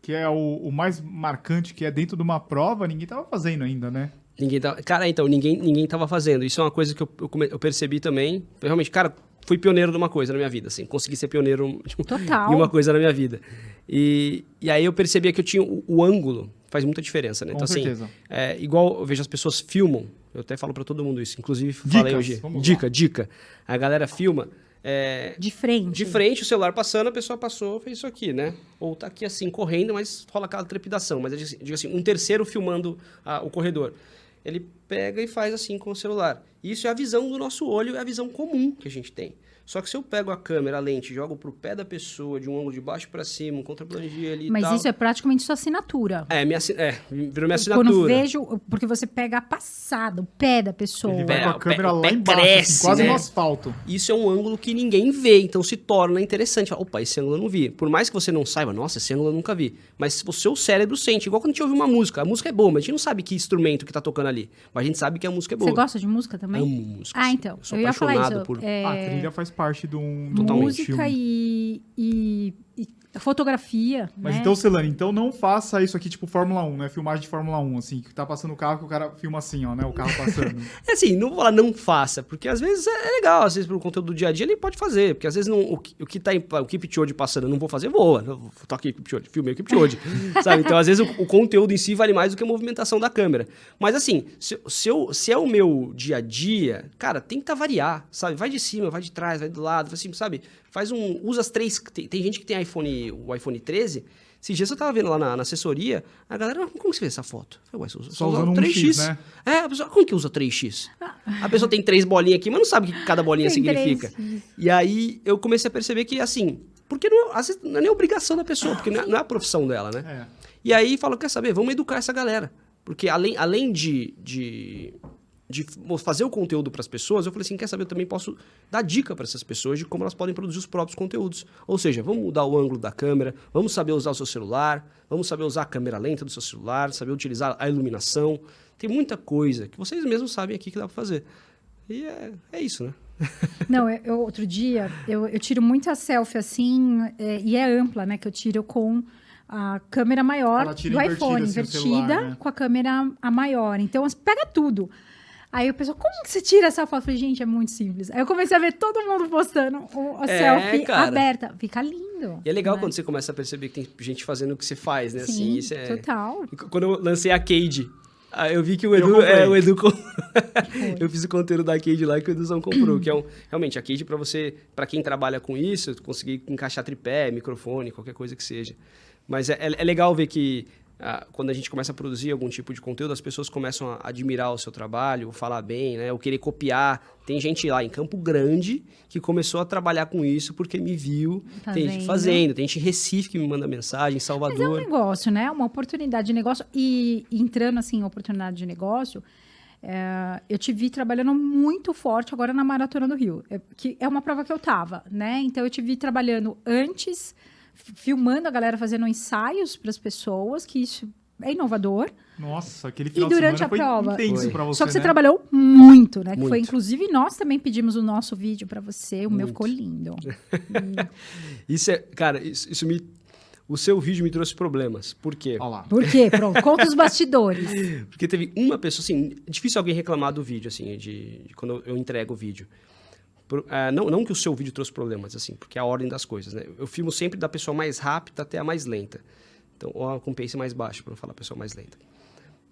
que é o, o mais marcante, que é dentro de uma prova, ninguém tava fazendo ainda, né? Ninguém tava, cara, então, ninguém, ninguém tava fazendo. Isso é uma coisa que eu, eu, come- eu percebi também. Eu realmente, cara, fui pioneiro de uma coisa na minha vida, assim. Consegui ser pioneiro tipo, em uma coisa na minha vida. E, e aí eu percebia que eu tinha o, o ângulo, faz muita diferença, né? Com então, certeza. assim, é, igual eu vejo as pessoas filmam, eu até falo pra todo mundo isso, inclusive falei Dicas, hoje. vamos lá. Dica, dica. A galera filma. É, De frente. de frente, o celular passando, a pessoa passou, fez isso aqui, né? Ou tá aqui assim, correndo, mas rola aquela trepidação. Mas digo assim- digo assim, um terceiro filmando ah, o corredor. Ele pega e faz assim com o celular. Isso é a visão do nosso olho, é a visão comum que a gente tem. Só que se eu pego a câmera, a lente, jogo pro pé da pessoa, de um ângulo de baixo para cima, um contraplangir ali Mas tal... isso é praticamente sua assinatura. É, minha, é, virou minha Quando assinatura. vejo, porque você pega a passada, o pé da pessoa. Ele vai pé- com a o câmera pé- o lá pé embaixo, cresce, assim, quase né? no asfalto. Isso é um ângulo que ninguém vê, então se torna interessante. Fala, Opa, esse ângulo eu não vi. Por mais que você não saiba, nossa, esse ângulo eu nunca vi. Mas o seu cérebro sente, igual quando a gente ouve uma música. A música é boa, mas a gente não sabe que instrumento que tá tocando ali. Mas a gente sabe que a música é boa. Você gosta de música também? Amo música. Ah, então. Eu sou Eu ia falar apaixonado isso. por. é, A trilha faz parte um, de um Totalmente. música filme. e, e fotografia. Mas né? então, Celane, então não faça isso aqui tipo Fórmula 1, né? Filmagem de Fórmula 1, assim, que tá passando o carro que o cara filma assim, ó, né? O carro passando. É assim, não vou falar não faça, porque às vezes é legal, às vezes pro conteúdo do dia a dia ele pode fazer, porque às vezes não, o, que- o que tá em, o Kipchoge passando eu não vou fazer, voa. Eu vou- Tô aqui, Kipchoge, filmei o Kipchoge, sabe? Então às vezes o, o conteúdo em si vale mais do que a movimentação da câmera. Mas assim, se, se, eu- se é o meu dia a dia, cara, tenta variar, sabe? Vai de cima, vai de trás, vai do lado, vai assim, sabe? Faz um, usa as três, tem, tem gente que tem iPhone, o iPhone 13, esses dias eu tava vendo lá na, na assessoria, a galera, como que você vê essa foto? Eu falei, ué, só, Só usando um X, né? é, a pessoa, como que usa 3x? A pessoa tem três bolinhas aqui, mas não sabe o que cada bolinha Tem significa. três. E aí eu comecei a perceber que, assim, porque não, às vezes não é nem obrigação da pessoa, porque não é, não é a profissão dela, né? É. E aí falo, quer saber, vamos educar essa galera. Porque além, além de, de, de fazer o conteúdo para as pessoas, eu falei assim, quer saber, eu também posso dar dica para essas pessoas de como elas podem produzir os próprios conteúdos. Ou seja, vamos mudar o ângulo da câmera, vamos saber usar o seu celular, vamos saber usar a câmera lenta do seu celular, saber utilizar a iluminação. Tem muita coisa que vocês mesmos sabem aqui que dá para fazer. E é, é isso, né? Não, eu, outro dia, eu, eu tiro muita selfie assim, é, e é ampla, né? Que eu tiro com a câmera maior do invertida, iPhone, assim, invertida celular, né? com a câmera a maior. Então, as- pega tudo. Aí o pessoal, como que você tira essa foto? Eu falei, gente, é muito simples. Aí eu comecei a ver todo mundo postando o- a É, selfie cara. aberta. Fica lindo. E é legal né? quando você começa a perceber que tem gente fazendo o que você faz, né? assim, Sim, isso é... total. Quando eu lancei a Cade, ah, eu vi que o Eu Edu. comprei. É, o Edu eu fiz o conteúdo da Cade lá que o Eduzão comprou, que é um. Realmente, a Cade, para você, para quem trabalha com isso, conseguir encaixar tripé, microfone, qualquer coisa que seja. Mas é, é- é legal ver que. Ah, quando a gente começa a produzir algum tipo de conteúdo, as pessoas começam a admirar o seu trabalho, falar bem, né? Ou querer copiar. Tem gente lá em Campo Grande que começou a trabalhar com isso porque me viu. Tá tem gente fazendo, tem gente em Recife que me manda mensagem, em Mas é um Salvador. negócio, né? Uma oportunidade de negócio. E entrando assim em oportunidade de negócio, é, eu te vi trabalhando muito forte agora na Maratona do Rio, é, que é uma prova que eu tava, né? Então eu te vi trabalhando antes, filmando a galera fazendo ensaios para as pessoas, que isso é inovador. Nossa, aquele E final durante de semana a foi prova? intenso Foi. pra você, Só que você né? trabalhou muito, né? Que foi Muito. inclusive nós também pedimos o nosso vídeo para você, o meu Muito. ficou lindo. Isso é, cara, isso, isso me. O seu vídeo me trouxe problemas. Por quê? Olha lá. Por quê? Pronto, conta os bastidores. Porque teve uma pessoa, assim, difícil alguém reclamar do vídeo, assim, de, de quando eu entrego o vídeo. Por- ah, não, não que o seu vídeo trouxe problemas, assim, porque é a ordem das coisas, né? Eu filmo sempre da pessoa mais rápida até a mais lenta. Então, ou com pace mais baixo, para não falar pessoa mais lenta.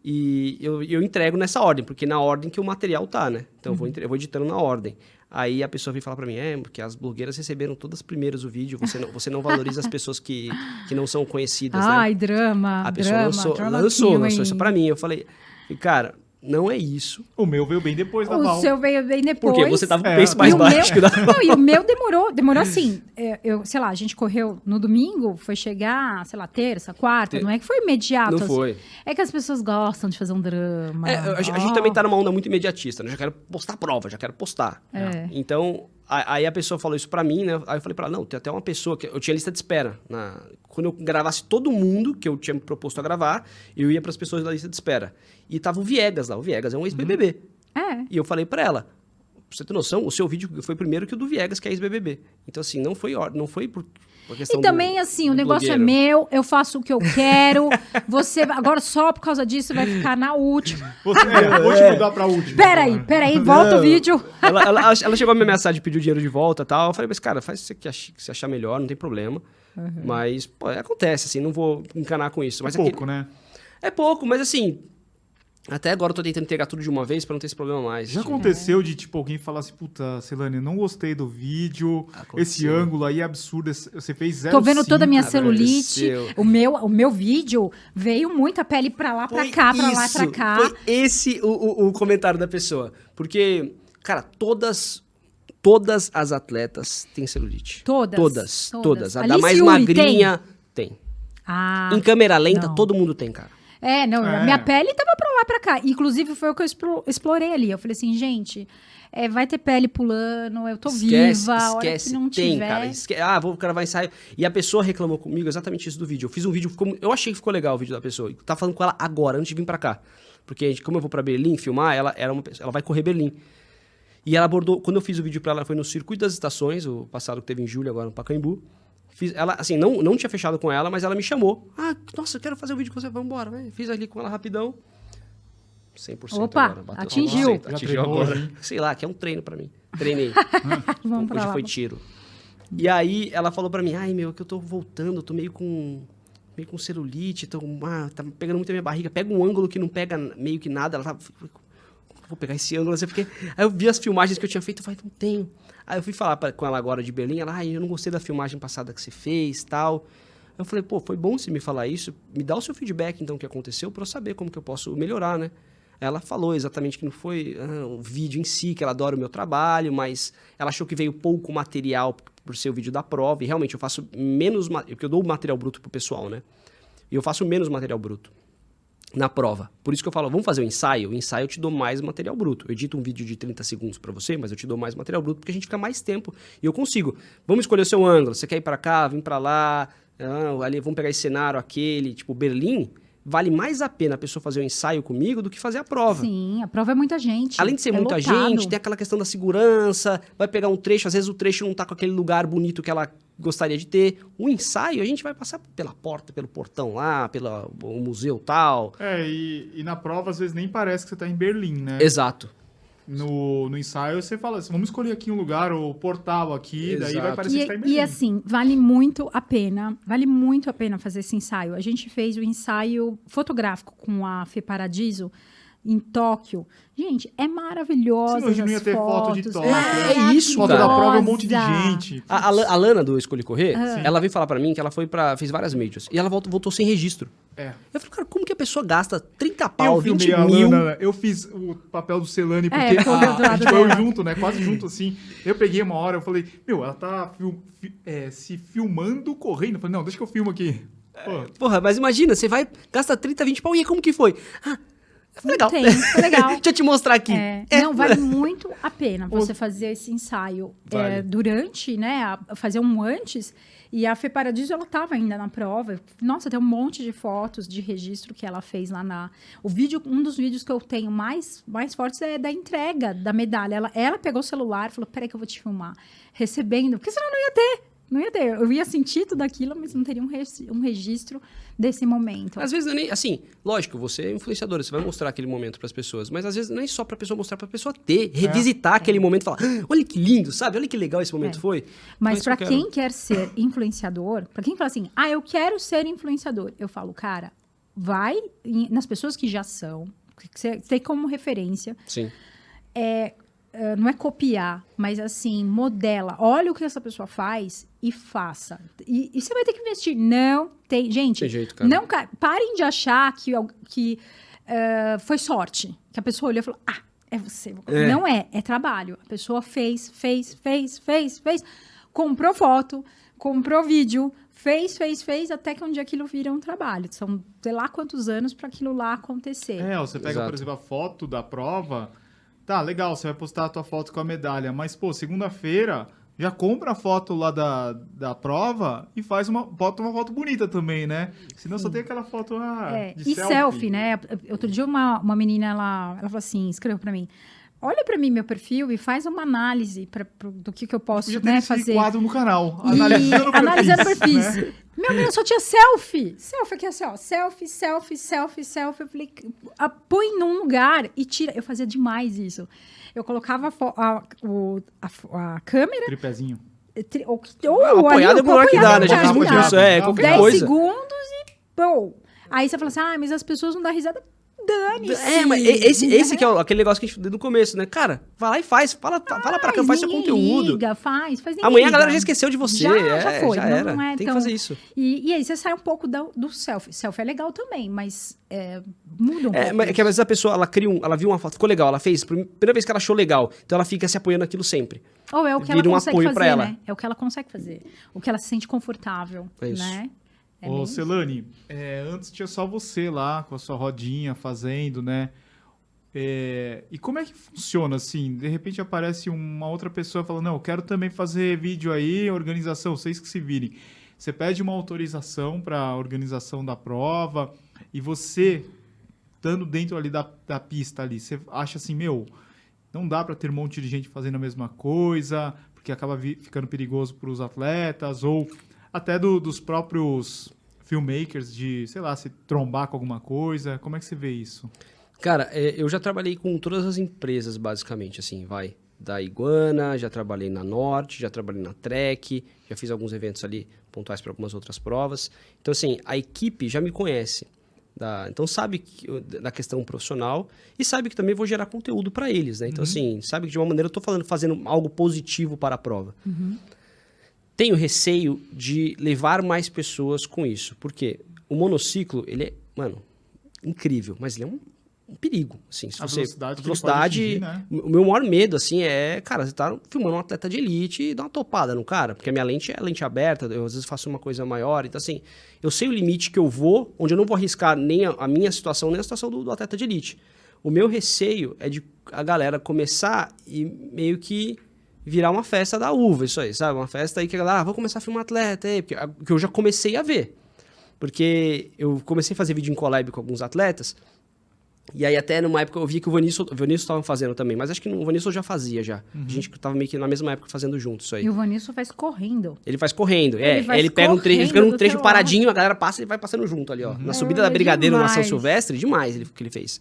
E eu, eu entrego nessa ordem, porque na ordem que o material tá, né? Então, eu, vou, entre- eu vou editando na ordem. Aí a pessoa vem falar pra mim, é, porque as blogueiras receberam todas primeiras o vídeo, você não, você não valoriza as pessoas que, que não são conhecidas, né? Ai, drama. A pessoa drama, lançou, drama lançou, lançou isso pra mim. Eu falei, cara, não é isso. O meu veio bem depois da O Val. seu veio bem depois. Porque você tava com o É, e mais e o baixo meu, que da Não, e o meu demorou, demorou assim. é, eu, sei lá, a gente correu no domingo, foi chegar, sei lá, terça, quarta, Ter- não é que foi imediato. Não assim. foi. É que as pessoas gostam de fazer um drama. É, a, a gente também tá numa onda muito imediatista, né? Já quero postar prova, já quero postar. É. Então, a- aí a pessoa falou isso pra mim, né? Aí eu falei pra ela, não, tem até uma pessoa que eu tinha lista de espera. Na, quando eu gravasse todo mundo que eu tinha me proposto a gravar, eu ia pras pessoas da lista de espera. E tava o Viegas lá, o Viegas é um ex-BBB. É. E eu falei pra ela, pra você ter noção, o seu vídeo foi primeiro que o do Viegas, que é ex-BBB. Então, assim, não foi, não foi por, E também, do- assim, o do negócio é blogueiro. meu, eu faço o que eu quero. Você, agora só por causa disso, vai ficar na última. Você, é, vou te mudar pra última. Peraí, peraí, volta o Não. vídeo. ela, ela, ela chegou a me ameaçar de pedir o dinheiro de volta e tal. Eu falei, mas cara, faz o que você achar melhor, não tem problema. Mas, pô, acontece, assim, não vou encanar com isso. Mas É aquele- pouco, né? É pouco, mas assim. Até agora eu tô tentando entregar tudo de uma vez pra não ter esse problema mais. Já Tipo, aconteceu de, tipo, alguém falar assim, puta, Celane, não gostei do vídeo, Aconteceu. esse ângulo aí é absurdo, você fez zero Tô vendo toda a minha celulite. aconteceu. O meu, o meu vídeo veio muita pele pra lá, pra Foi cá, pra lá, isso, pra cá. Foi esse o, o, o comentário da pessoa. Porque, cara, todas. Todas as atletas têm celulite. Todas? Todas. Todas. Todas. A da Alice mais Uri magrinha tem. Ah, em câmera lenta, não. todo mundo tem, cara. É, não, É. minha pele tava pra lá, pra cá. Inclusive, foi o que eu explo- explorei ali. Eu falei assim, gente, é, vai ter pele pulando, eu tô viva, a hora que não tem, tiver... cara. Esque... Ah, vou gravar ensaio. E a pessoa reclamou comigo exatamente isso do vídeo. Eu fiz um vídeo, ficou... eu achei que ficou legal o vídeo da pessoa. Eu tava falando com ela agora, antes de vir pra cá. Porque, a gente- como eu vou pra Berlim filmar, ela, era uma... ela vai correr Berlim. E ela abordou, quando eu fiz o vídeo pra ela, foi no Circuito das Estações, o passado que teve em julho, agora no Pacaembu. Fiz, ela, assim, não, não tinha fechado com ela, mas ela me chamou. Ah, nossa, eu quero fazer um vídeo com você, vamos embora. né? Fiz ali com ela rapidão. 100% Opa, agora. bateu atingiu. 100%, Já atingiu treinou, agora. hein? Sei lá, que é um treino pra mim. Treinei. Vamos pra Hoje lá. foi tiro. E aí ela falou pra mim, ai meu, que eu tô voltando, eu tô meio com meio com celulite, tô, ah, tá pegando muito a minha barriga, pega um ângulo que não pega meio que nada, ela tá vou pegar esse ângulo, assim, porque aí eu vi as filmagens que eu tinha feito, eu falei, não tenho. Aí eu fui falar pra- com ela agora de Berlim, ela, ai, eu não gostei da filmagem passada que você fez, tal. Eu falei, pô, foi bom você me falar isso, me dá o seu feedback então o que aconteceu pra eu saber como que eu posso melhorar, né? Ela falou exatamente que não foi ah, o vídeo em si, que ela adora o meu trabalho, mas ela achou que veio pouco material por ser o vídeo da prova. E realmente eu faço menos. Porque eu dou o material bruto pro pessoal, né? E eu faço menos material bruto. Na prova. Por isso que eu falo, vamos fazer o ensaio. O ensaio eu te dou mais material bruto. Eu edito um vídeo de 30 segundos para você, mas eu te dou mais material bruto porque a gente fica mais tempo e eu consigo. Vamos escolher o seu ângulo. Você quer ir para cá, vir para lá, ah, ali, vamos pegar esse cenário, aquele, tipo Berlim. Vale mais a pena a pessoa fazer o ensaio comigo do que fazer a prova. Sim, a prova é muita gente. Além de ser é muita lotado. gente, tem aquela questão da segurança, vai pegar um trecho, às vezes o trecho não tá com aquele lugar bonito que ela gostaria de ter. O ensaio, a gente vai passar pela porta, pelo portão lá, pelo museu tal. É, e, e na prova, às vezes, nem parece que você tá em Berlim, né? Exato. No, no ensaio, você fala assim, vamos escolher aqui um lugar, o portal aqui, daí vai Exato. parecer que E, tá em Berlim. e assim, vale muito a pena, vale muito a pena fazer esse ensaio. A gente fez o ensaio fotográfico com a Fê Paradiso em Tóquio. Gente, é maravilhosa. Senão a gente não ia ter foto de fotos, Tóquio, né? É isso, Foto da cara. prova é um monte de gente. A, a, La- a Lana do Escolhe Correr, Ah. ela veio falar pra mim que ela foi para fez várias majors. E ela voltou, voltou sem registro. É. Eu falei, cara, como que a pessoa gasta 30 pau, Eu 20 filmei a mil? Lana, eu fiz o papel do Celani, É, porque do a, a gente foi junto, né? Quase junto, assim. Eu peguei uma hora, eu falei, meu, ela tá fil- fi- é, se filmando correndo. Eu falei, não, deixa que eu filmo aqui. Pô, Porra, mas imagina, você vai, gasta 30, 20 pau, e aí como que foi? Ah, foi legal. Tem, foi legal. Deixa eu te mostrar aqui. É, É. Não, vale muito a pena você fazer esse ensaio é, Vale. durante, né? a- fazer um antes. E a Fê Paradiso, ela estava ainda na prova. Nossa, tem um monte de fotos de registro que ela fez lá na. O vídeo, um dos vídeos que eu tenho mais, mais fortes é da entrega da medalha. Ela, ela pegou o celular e falou: peraí, que eu vou te filmar. Recebendo, porque senão não ia ter. Não ia ter. Eu ia sentir tudo aquilo, mas não teria um, um registro desse momento. Às vezes não é nem. Assim, lógico, você é influenciadora, você vai mostrar aquele momento pras pessoas, mas às vezes não é só pra pessoa mostrar, pra pessoa ter, revisitar aquele momento e falar: "Ah, olha que lindo, sabe? Olha que legal esse momento É. foi. Mas para quem quer ser influenciador, para quem fala assim, ah, eu quero ser influenciador, eu falo, cara, vai nas pessoas que já são, que você tem como referência, Sim. eh, não é copiar, mas assim, modela, olha o que essa pessoa faz e faça. E, e você vai ter que investir. Não tem. Gente, Tem jeito, cara. não parem de achar que, que eh, foi sorte. Que a pessoa olhou e falou, ah, é você. É. Não é, é trabalho. A pessoa fez, fez, fez, fez, fez. Comprou foto, comprou vídeo, fez, fez, fez, até que um dia aquilo vira um trabalho. São sei lá quantos anos para aquilo lá acontecer. É, você pega, Exato. por exemplo, a foto da prova. Tá, legal, você vai postar a tua foto com a medalha, mas, pô, segunda-feira já compra a foto lá da, da prova e faz uma, bota uma foto bonita também, né? Senão só tem aquela foto ah, É, de e selfie. né? Outro dia uma, uma menina, ela, ela falou assim, escreveu pra mim, olha pra mim meu perfil e faz uma análise pra, pro- do que, que eu posso ter né, esse fazer. quadro no canal, E- analisando, perfis. né? Meu menino só tinha selfie. Selfie aqui assim, ó. Selfie, selfie, selfie, selfie. Eu falei, "Ah, põe num lugar e tira. Eu fazia demais isso. Eu colocava a, a- o- a câmera, Tripézinho. tri- ou, ou ali, apoiado é o que dá, né? Já fiz muito isso, é, qualquer 10 coisa. segundos e pô. Aí você fala assim, ah, mas as pessoas não dão risada. Dane-se. É, mas esse, esse que é aquele negócio que a gente deu no começo, né? Cara, vai lá e faz. Fala, fala pra cá, faz seu conteúdo. Liga, faz, faz Amanhã a liga. galera já esqueceu de você. Já, é, já foi. Já não, era. não é Tem tão- que fazer isso. E, e aí você sai um pouco do, do selfie. Selfie é legal também, mas é, muda um É, pouco. mas é que às vezes a pessoa, ela cria um, ela viu uma foto, ficou legal, ela fez, primeira vez que ela achou legal, então ela fica se apoiando naquilo sempre. Ou é o que ela vira um consegue apoio fazer, ela. né? É o que ela consegue fazer. O que ela se sente confortável, É isso. né? É Ô, Celane, é, antes tinha só você lá com a sua rodinha fazendo, né? É, e como é que funciona assim? De repente aparece uma outra pessoa falando, não, eu quero também fazer vídeo aí, organização, vocês que se virem. Você pede uma autorização para a organização da prova e você, estando dentro ali da, da pista ali, você acha assim, meu, não dá para ter um monte de gente fazendo a mesma coisa, porque acaba vi- ficando perigoso para os atletas, ou até do- dos próprios filmmakers de, sei lá, se trombar com alguma coisa. Como é que você vê isso? Cara, é, eu já trabalhei com todas as empresas, basicamente, assim, vai. Da Iguana, já trabalhei na Norte, já trabalhei na Trek, já fiz alguns eventos ali pontuais para algumas outras provas. Então, assim, a equipe já me conhece. da- então, sabe que, da questão profissional e sabe que também vou gerar conteúdo para eles, né? Então, assim, sabe que de uma maneira eu estou falando, fazendo algo positivo para a prova. Tenho receio de levar mais pessoas com isso. Porque o monociclo, ele é, mano, incrível, mas ele é um um perigo, assim. Se A você, velocidade velocidade atingir, né? o meu maior medo, assim, é, cara, você tá filmando um atleta de elite e dá uma topada no cara, porque a minha lente é lente aberta, eu às vezes faço uma coisa maior, então assim, eu sei o limite que eu vou, onde eu não vou arriscar nem a, a minha situação, nem a situação do, do atleta de elite. O meu receio é de a galera começar e meio que virar uma festa da uva, isso aí, sabe? Uma festa aí que a galera, ah, vou começar a filmar atleta aí, porque a- que eu já comecei a ver. Porque eu comecei a fazer vídeo em collab com alguns atletas, e aí até numa época eu vi que o Vanilson o Vanilson fazendo também, mas acho que o Vanilson já fazia já. A gente tava meio que na mesma época fazendo junto isso aí. E o Vanilson faz correndo. Ele faz correndo, é. Ele faz ele pega um trecho, ele fica num trecho paradinho, a galera passa e vai passando junto ali, ó. Na subida da É Brigadeiro na São demais. Silvestre, demais ele, que ele fez.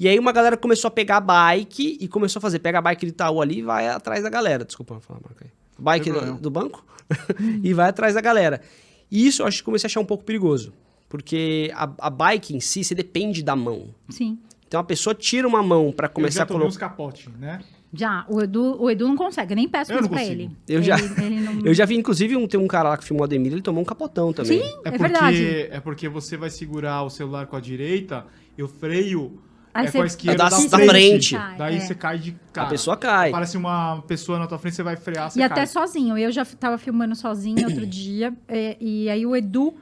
E aí uma galera começou a pegar a bike e começou a fazer, pega a bike de Itaú ali e vai atrás da galera. Desculpa vou falar a marca aí. Bike do, do banco e vai atrás da galera. E isso eu acho que comecei a achar um pouco perigoso. Porque a, a bike em si, você depende da mão. Sim. Então a pessoa tira uma mão pra Eu começar já a colocar. uns capotes, né? Já, o Edu, o Edu não consegue, eu nem peço Eu mais não pra consigo. ele. Eu ele, já- ele não... Eu já vi, inclusive, um, tem um cara lá que filmou o Ademir, ele tomou um capotão também. Sim, É, é, porque, verdade. é porque você vai segurar o celular com a direita e o freio Aí é você- com a esquerda Da- da, da frente. frente. Daí É. você cai de A cara. pessoa cai. Parece uma pessoa na tua frente, você vai frear, você E cai. até sozinho. Eu já tava filmando sozinho outro dia. é, e aí o Edu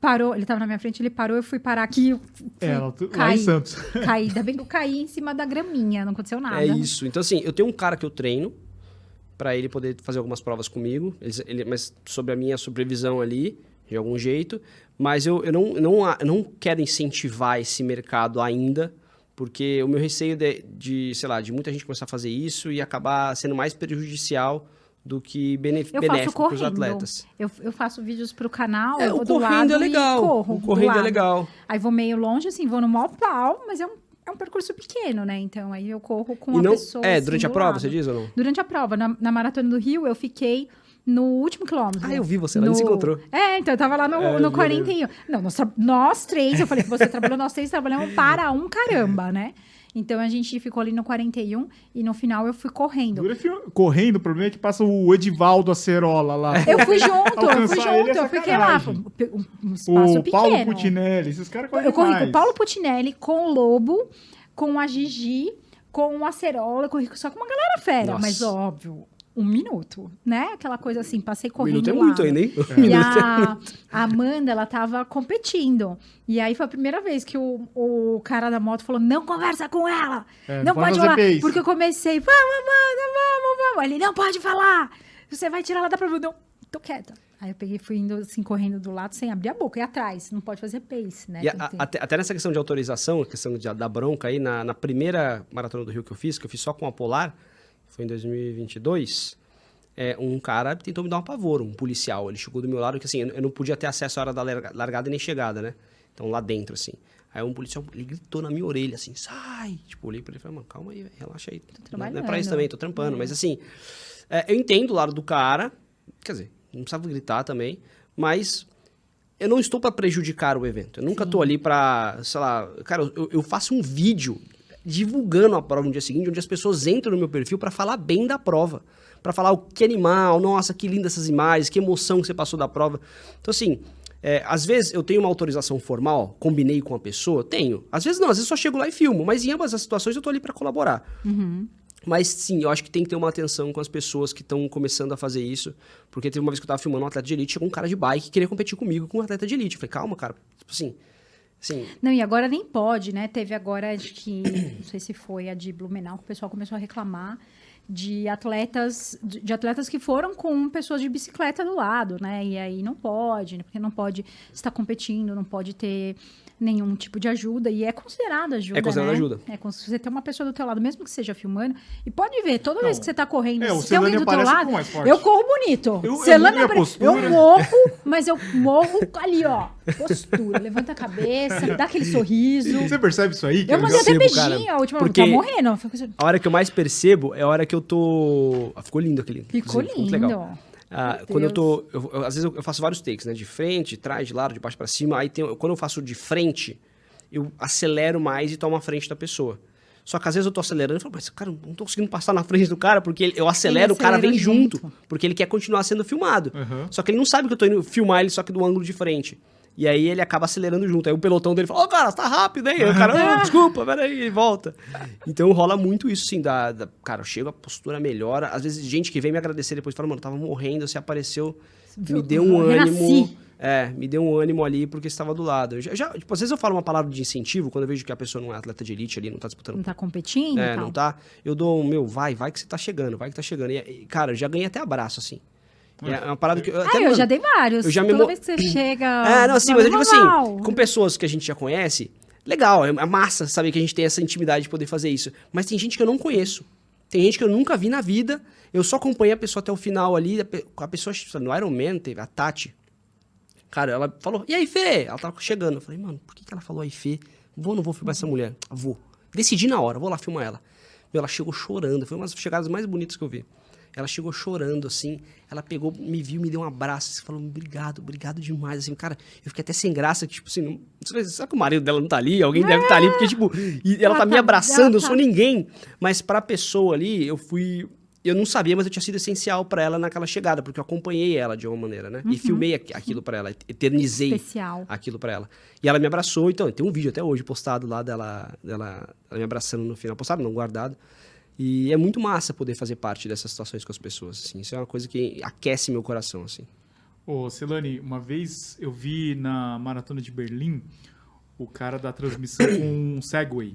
parou. Ele tava na minha frente, ele parou, eu fui parar aqui. eu fui É, lá, tu- lá em. Santos. Caí. Ainda bem que eu caí em cima da graminha, não aconteceu nada. É isso. Então, assim, eu tenho um cara que eu treino pra ele poder fazer algumas provas comigo, ele, ele- mas sobre a minha supervisão ali, de algum jeito. Mas eu, eu, não, não, eu não quero incentivar esse mercado ainda, porque o meu receio de, de, sei lá, de muita gente começar a fazer isso e acabar sendo mais prejudicial do que bene, Eu benéfico para os atletas. Eu, eu faço vídeos pro canal, É, eu o do correndo é legal. corro. o do correndo é legal. Aí vou meio longe, assim, vou no maior pau, mas é um, é um percurso pequeno, né? Então aí eu corro com e a não, pessoa. é, assim, durante a do prova, lado. você diz ou não? Durante a prova, na, na Maratona do Rio, eu fiquei no último quilômetro. Ah, eu vi você lá, gente se No- encontrou. É, então eu tava lá no, É, no vi, 41. Não, nós, nós três, eu falei que você trabalhou, nós três trabalhamos para um caramba, né? Então a gente ficou ali no 41 e no final eu fui correndo. Correndo, o problema é que passa o Edivaldo Acerola lá. Eu fui junto, eu fui ele junto, é eu fiquei lá. Um, um espaço o pequeno. Paulo Putinelli, esses caras correm Eu corri com demais. o Paulo Putinelli, com o Lobo, com a Gigi, com o Acerola, eu corri só com uma galera fera, Nossa. mas óbvio, um minuto, né? Aquela coisa assim, passei Um correndo minuto é lá. muito ainda, hein? E a, a Amanda, ela tava competindo. E aí foi a primeira vez que o, o cara da moto falou: não conversa com ela! É, não pode falar. pace. Porque eu comecei, vamos, Amanda, vamos, vamos. Ele não pode falar. Você vai tirar ela da prova. Eu, Não, tô quieta. Aí eu peguei e fui indo assim, correndo do lado, sem abrir a boca. E atrás, não pode fazer pace, né? E a- até, até nessa questão de autorização, a questão de- da bronca aí, na, na primeira maratona do Rio que eu fiz, que eu fiz só com a Polar, foi em 2022, é, um cara tentou me dar um pavor, um policial. Ele chegou do meu lado, que assim, eu, não podia ter acesso à hora da larga- largada e nem chegada, né? Então lá dentro, assim. Aí um policial, ele gritou na minha orelha, assim, sai! Tipo, olhei pra ele e falei, mano, calma aí, relaxa aí. Não é pra trabalhando. isso também, tô trampando. Mas assim, é, eu entendo o lado do cara, quer dizer, não precisava gritar também, mas eu não estou para prejudicar o evento. Eu nunca estou ali para, sei lá, cara, eu, eu faço um vídeo divulgando a prova no dia seguinte, onde as pessoas entram no meu perfil para falar bem da prova, para falar o que animal, nossa, que linda essas imagens, que emoção que você passou da prova. Então assim, é, às vezes eu tenho uma autorização formal, combinei com a pessoa, tenho. Às vezes não, às vezes só chego lá e filmo, mas em ambas as situações eu tô ali para colaborar. Mas sim, eu acho que tem que ter uma atenção com as pessoas que estão começando a fazer isso. Porque teve uma vez que eu tava filmando um atleta de elite, chegou um cara de bike que queria competir comigo com um atleta de elite. Eu falei, calma, cara. Tipo assim, assim, Não, e agora nem pode, né? Teve agora, acho que, não sei se foi a de Blumenau, que o pessoal começou a reclamar de atletas, de, de atletas que foram com pessoas de bicicleta do lado, né? E aí não pode, né? Porque não pode estar competindo, não pode ter nenhum tipo de ajuda. E é considerado ajuda, É considerado né? ajuda. É, como se você tem uma pessoa do teu lado, mesmo que seja filmando, e pode ver, toda Não. vez que você tá correndo, É, se tem alguém do teu lado, eu corro bonito. Eu- eu apare- postura. Eu morro, mas eu morro ali, ó. Postura. Levanta a cabeça, dá aquele sorriso. Você percebe isso aí? que Eu mandei até beijinho cara, a última porque- vez. Tá morrendo. Coisa- a hora que eu mais percebo é a hora que eu tô. Ah, ficou lindo aquele. Ficou lindo. muito legal. Ah, quando eu tô. eu- eu- às vezes eu, faço vários takes, né? De frente, de trás, de lado, de baixo pra cima. Aí tem, quando eu faço de frente, eu acelero mais e tomo a frente da pessoa. Só que às vezes eu tô acelerando e falo, mas cara, não tô conseguindo passar na frente do cara, porque ele- eu acelero, o cara vem junto, junto. porque ele quer continuar sendo filmado. Aham. Só que ele não sabe que eu tô indo filmar ele só que do ângulo de frente. E aí ele acaba acelerando junto. Aí o pelotão dele fala, ô cara, tá rápido aí. Aí o cara, "Ah, desculpa, peraí, e volta. Então rola muito isso, sim. Da, da- cara, eu chego, a postura melhora. Às vezes gente que vem me agradecer depois fala, mano, tava morrendo, você apareceu, me deu um Renasci. ânimo. É, me deu um ânimo ali porque você estava do lado. Eu já, já- tipo, às vezes eu falo uma palavra de incentivo, quando eu vejo que a pessoa não é atleta de elite ali, não tá disputando Não tá competindo é, não tá. Eu dou, um, meu, vai, vai que você tá chegando, vai que tá chegando. E, cara, eu já ganhei até abraço, assim. E É uma parada que. eu- Ah, até, eu mano, já dei vários. eu já me Toda emo- vez que você chega. É, não, assim, mas eu digo assim, normal. com pessoas que a gente já conhece, legal, é é massa saber que a gente tem essa intimidade de poder fazer isso. Mas tem gente que eu não conheço. Tem gente que eu nunca vi na vida. Eu só acompanhei a pessoa até o final ali. A pessoa no Iron Man teve a Tati. Cara, ela falou, e aí, Fê? Ela tava chegando. Eu falei, mano, por que, que ela falou aí, Fê? Vou ou não vou filmar essa mulher? Vou. Decidi na hora, vou lá filmar ela. Meu, ela chegou chorando. Foi uma das chegadas mais bonitas que eu vi. Ela chegou chorando, assim. Ela pegou, me viu, me deu um abraço. Assim, falou, obrigado, obrigado demais. Assim, cara, eu fiquei até sem graça. Tipo assim, não, será que o marido dela não tá ali? Alguém deve estar ali. Porque, tipo, e ela Ela tá me tá- abraçando, eu sou tá- ninguém. Mas pra pessoa ali, eu fui... Eu não sabia, mas eu tinha sido essencial pra ela naquela chegada. Porque eu acompanhei ela de alguma maneira, né? E filmei aqu- aquilo pra ela. Eternizei Especial. aquilo pra ela. E ela me abraçou, então, tem um vídeo até hoje postado lá dela, dela ela me abraçando no final. Postado não, guardado. E é muito massa poder fazer parte dessas situações com as pessoas, assim. Isso é uma coisa que aquece meu coração, assim. Ô, Celane, uma vez eu vi na Maratona de Berlim o cara da transmissão com um Segway.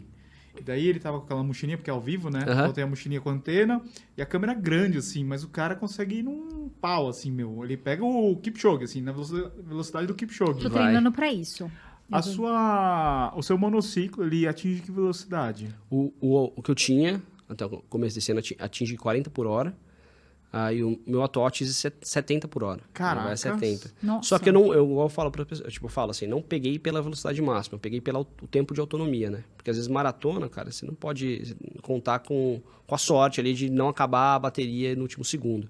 E daí ele tava com aquela mochilinha, porque é ao vivo, né? Aham. Então tem a mochilinha com antena e a câmera grande, assim, mas o cara consegue ir num pau, assim, meu. Ele pega o Kipchoge, assim, na veloci- velocidade do Kipchoge. Tô Vai. treinando pra isso. A sua, o seu monociclo, ele atinge que velocidade? O, o, o que eu tinha, até o começo desse ano, ati- atinge 40 por hora. Aí o meu atual atinge set- 70 por hora. Ele Vai a Caracas. 70. Nossa. Só que eu não, eu, igual eu falo para pessoas, tipo, eu falo assim, não peguei pela velocidade máxima, eu peguei pelo o tempo de autonomia, né? Porque às vezes maratona, cara, você não pode contar com, com a sorte ali de não acabar a bateria no último segundo.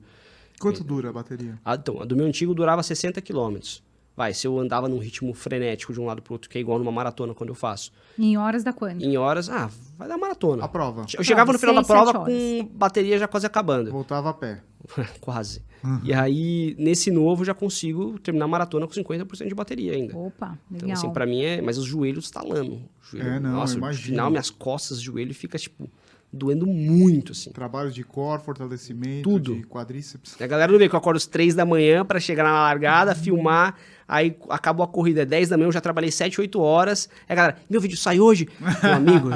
Quanto dura a bateria? A, então, a do meu antigo durava 60 quilômetros. Vai, se eu andava num ritmo frenético de um lado pro outro, que é igual numa maratona quando eu faço. Em horas da quando? Em horas, ah, vai dar maratona. A prova. Eu chegava no final da seis, sete prova com bateria já quase acabando. Voltava a pé. quase. E aí, nesse novo, eu já consigo terminar a maratona com 50% de bateria ainda. Opa, Então, legal. assim, pra mim é. Mas os joelhos talando. Joelho, É, não, nossa, no final, minhas costas, joelho fica, tipo, doendo muito, assim. Trabalhos de core, fortalecimento, Tudo. de quadríceps. A galera não vê que eu acordo às 3 da manhã pra chegar na largada, filmar, aí acabou a corrida, é 10 da manhã, eu já trabalhei 7, 8 horas. Aí a galera, meu vídeo sai hoje? Meu amigo,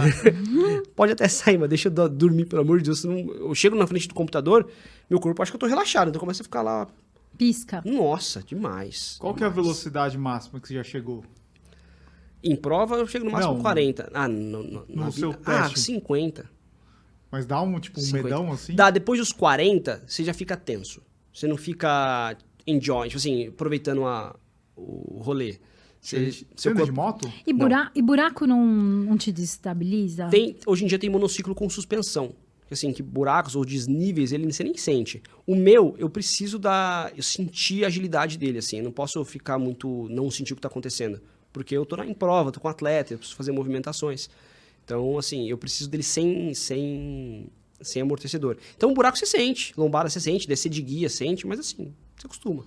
pode até sair, mas deixa eu do- dormir, pelo amor de Deus. senão Eu chego na frente do computador, meu corpo acha que eu tô relaxado, então eu começo a ficar lá, Pisca. nossa, demais. Qual que é a demais. velocidade máxima que você já chegou? Em prova eu chego no máximo Não. 40. Ah, no, no, No seu vida- Ah, teste. 50. Mas dá um, tipo, um 50. medão assim? Dá, depois dos 40, você já fica tenso. Você não fica enjoy, tipo assim, aproveitando a, o rolê. Você, Você seu anda corpo de moto? E, bura... e buraco não, não te desestabiliza? tem, hoje em dia tem monociclo com suspensão. Assim, que buracos ou desníveis ele você nem sente. O meu, eu preciso da. Eu sentir a agilidade dele, assim. Eu não posso ficar muito. não sentir o que está acontecendo. Porque eu tô na, em prova, tô com atleta, eu preciso fazer movimentações. Então, assim, eu preciso dele sem, sem, sem amortecedor. Então, o buraco você sente, lombada você sente, descer de guia sente, mas assim, você acostuma.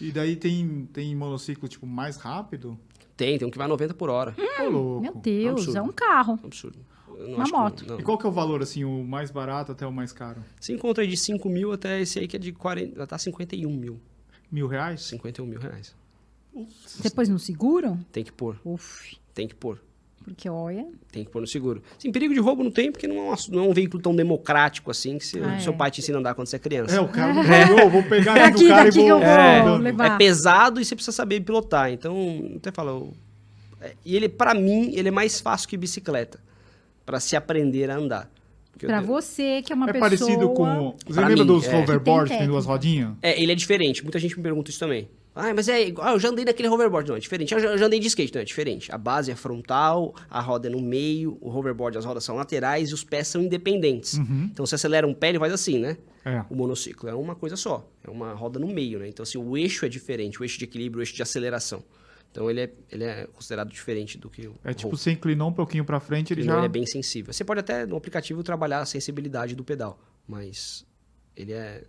E daí tem, tem monociclo, tipo, mais rápido? Tem, tem um que vai a 90 por hora. Louco. Meu Deus, absurdo. é um carro. É um absurdo. Não Uma que- moto. não. E qual que é o valor, assim, o mais barato até o mais caro? Você encontra aí de 5 mil até esse aí que é de 40, tá 51 mil. Mil reais? 51 mil reais. Pôs no seguro? Tem que pôr, Uf, tem que pôr. Porque olha. Tem que pôr no seguro. Sim, perigo de roubo não tem, porque não é um, não é um veículo tão democrático assim que se- Ah, seu é. pai te ensina a andar quando você é criança. É, o cara não falou, vou pegar aqui Daqui, do cara daqui e que vou... eu vou É. levar. É pesado e você precisa saber pilotar. Então, até fala. é, E ele, pra mim, ele é mais fácil que bicicleta. Pra se aprender a andar. Tenho- você, que é uma É pessoa... parecido com... Você Pra lembra mim, dos é. hoverboards tem duas rodinhas? É, ele é diferente. Muita gente me pergunta isso também. Ah, mas é igual. Ah, eu já andei naquele hoverboard. Não, é diferente. Eu já, eu já andei de skate. Não, é diferente. A base é frontal, a roda é no meio, o hoverboard, as rodas são laterais e os pés são independentes. Uhum. Então, você acelera um pé, ele faz assim, né? É. O monociclo é uma coisa só. É uma roda no meio, né? Então, assim, o eixo é diferente. O eixo de equilíbrio, o eixo de aceleração. Então, ele é, ele é considerado diferente do que o É tipo, você inclinou um pouquinho pra frente, ele Então, já... ele é bem sensível. Você pode até, no aplicativo, trabalhar a sensibilidade do pedal. Mas ele é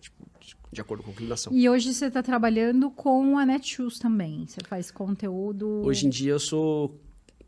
tipo, de, acordo com a inclinação. E hoje você está trabalhando com a Netshoes também. Você faz conteúdo. Hoje em dia eu sou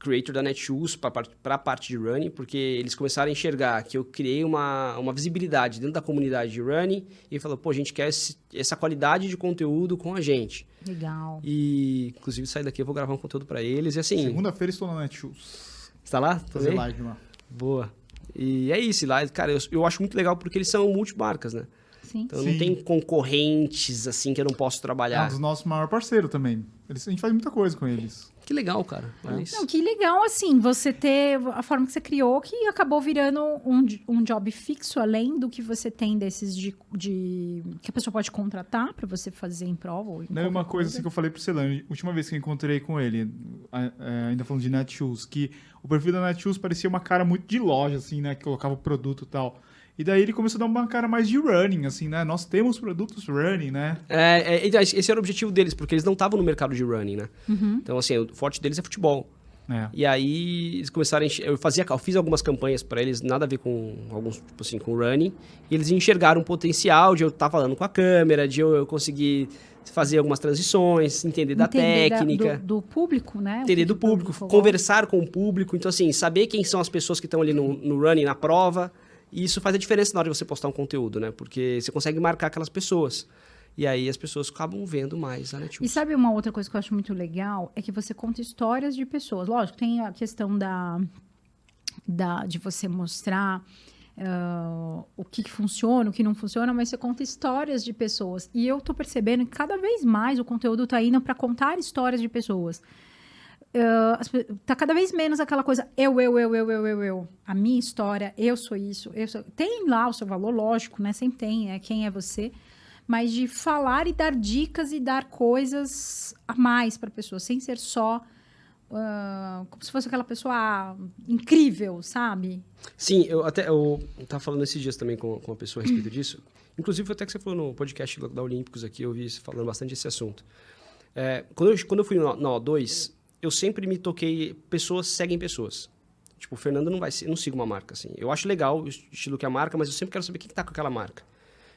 creator da Netshoes para a parte de running, porque eles começaram a enxergar que eu criei uma, uma visibilidade dentro da comunidade de running e falou, pô, a gente quer esse, essa qualidade de conteúdo com a gente. Legal. E, inclusive, sair daqui eu vou gravar um conteúdo para eles e assim... Segunda-feira estou na Netshoes. Você tá lá? Fazer live lá. Boa. E é isso, lá, cara, eu, eu acho muito legal porque eles são multimarcas, né? Sim. Então Sim. não tem concorrentes, assim, que eu não posso É um trabalhar. dos nossos maiores parceiros também. Eles, a gente faz muita coisa com eles. Que legal, cara. É. isso. Não, que legal, assim, você ter a forma que você criou, que acabou virando um, um job fixo, além do que você tem desses de, de- que a pessoa pode contratar para você fazer em prova. Ou em Não é uma coisa assim que eu falei pro Celano, última vez que eu encontrei com ele, é, ainda falando de Netshoes, que o perfil da Netshoes parecia uma cara muito de loja, assim, né? Que colocava o produto e tal. E daí ele começou a dar uma cara mais de running, assim, né? Nós temos produtos running, né? É, é, então, esse era o objetivo deles, porque eles não estavam no mercado de running, né? Então, assim, o forte deles é futebol. É. E aí eles começaram a enxer- eu fazia eu fiz algumas campanhas para eles, nada a ver com alguns tipo assim, com running, e eles enxergaram o potencial de eu estar falando com a câmera, de eu, eu conseguir fazer algumas transições, entender da Entender da- técnica. do, do público, né? Entender do público, gosta. conversar com o público. Então, assim, saber quem são as pessoas que estão ali no, no running, na prova. E isso faz a diferença na hora de você postar um conteúdo, né? Porque você consegue marcar aquelas pessoas. E aí as pessoas acabam vendo mais a E Netshoes. sabe uma outra coisa que eu acho muito legal? É que você conta histórias de pessoas. Lógico, tem a questão da, da de você mostrar ah, o que, que funciona, o que não funciona, mas você conta histórias de pessoas. E eu tô percebendo que cada vez mais o conteúdo tá indo para contar histórias de pessoas. Tá cada vez menos aquela coisa eu, eu, eu, eu, eu, eu, eu. A minha história, eu sou isso, eu sou... Tem lá o seu valor, lógico, né? Sempre tem, é quem é você. Mas de falar e dar dicas e dar coisas a mais para pessoa, sem ser só ah, como se fosse aquela pessoa ah, incrível, sabe? Sim, eu até eu tava falando esses dias também com, com uma pessoa a respeito disso. Inclusive, até que você falou no podcast da Olímpicos aqui, eu vi você falando bastante desse assunto. É, quando, eu, quando eu fui na O2, eu sempre me toquei, pessoas seguem pessoas. Tipo, o Fernando não vai ser, não siga uma marca, assim. Eu acho legal o estilo que é a marca, mas eu sempre quero saber quem que tá com aquela marca.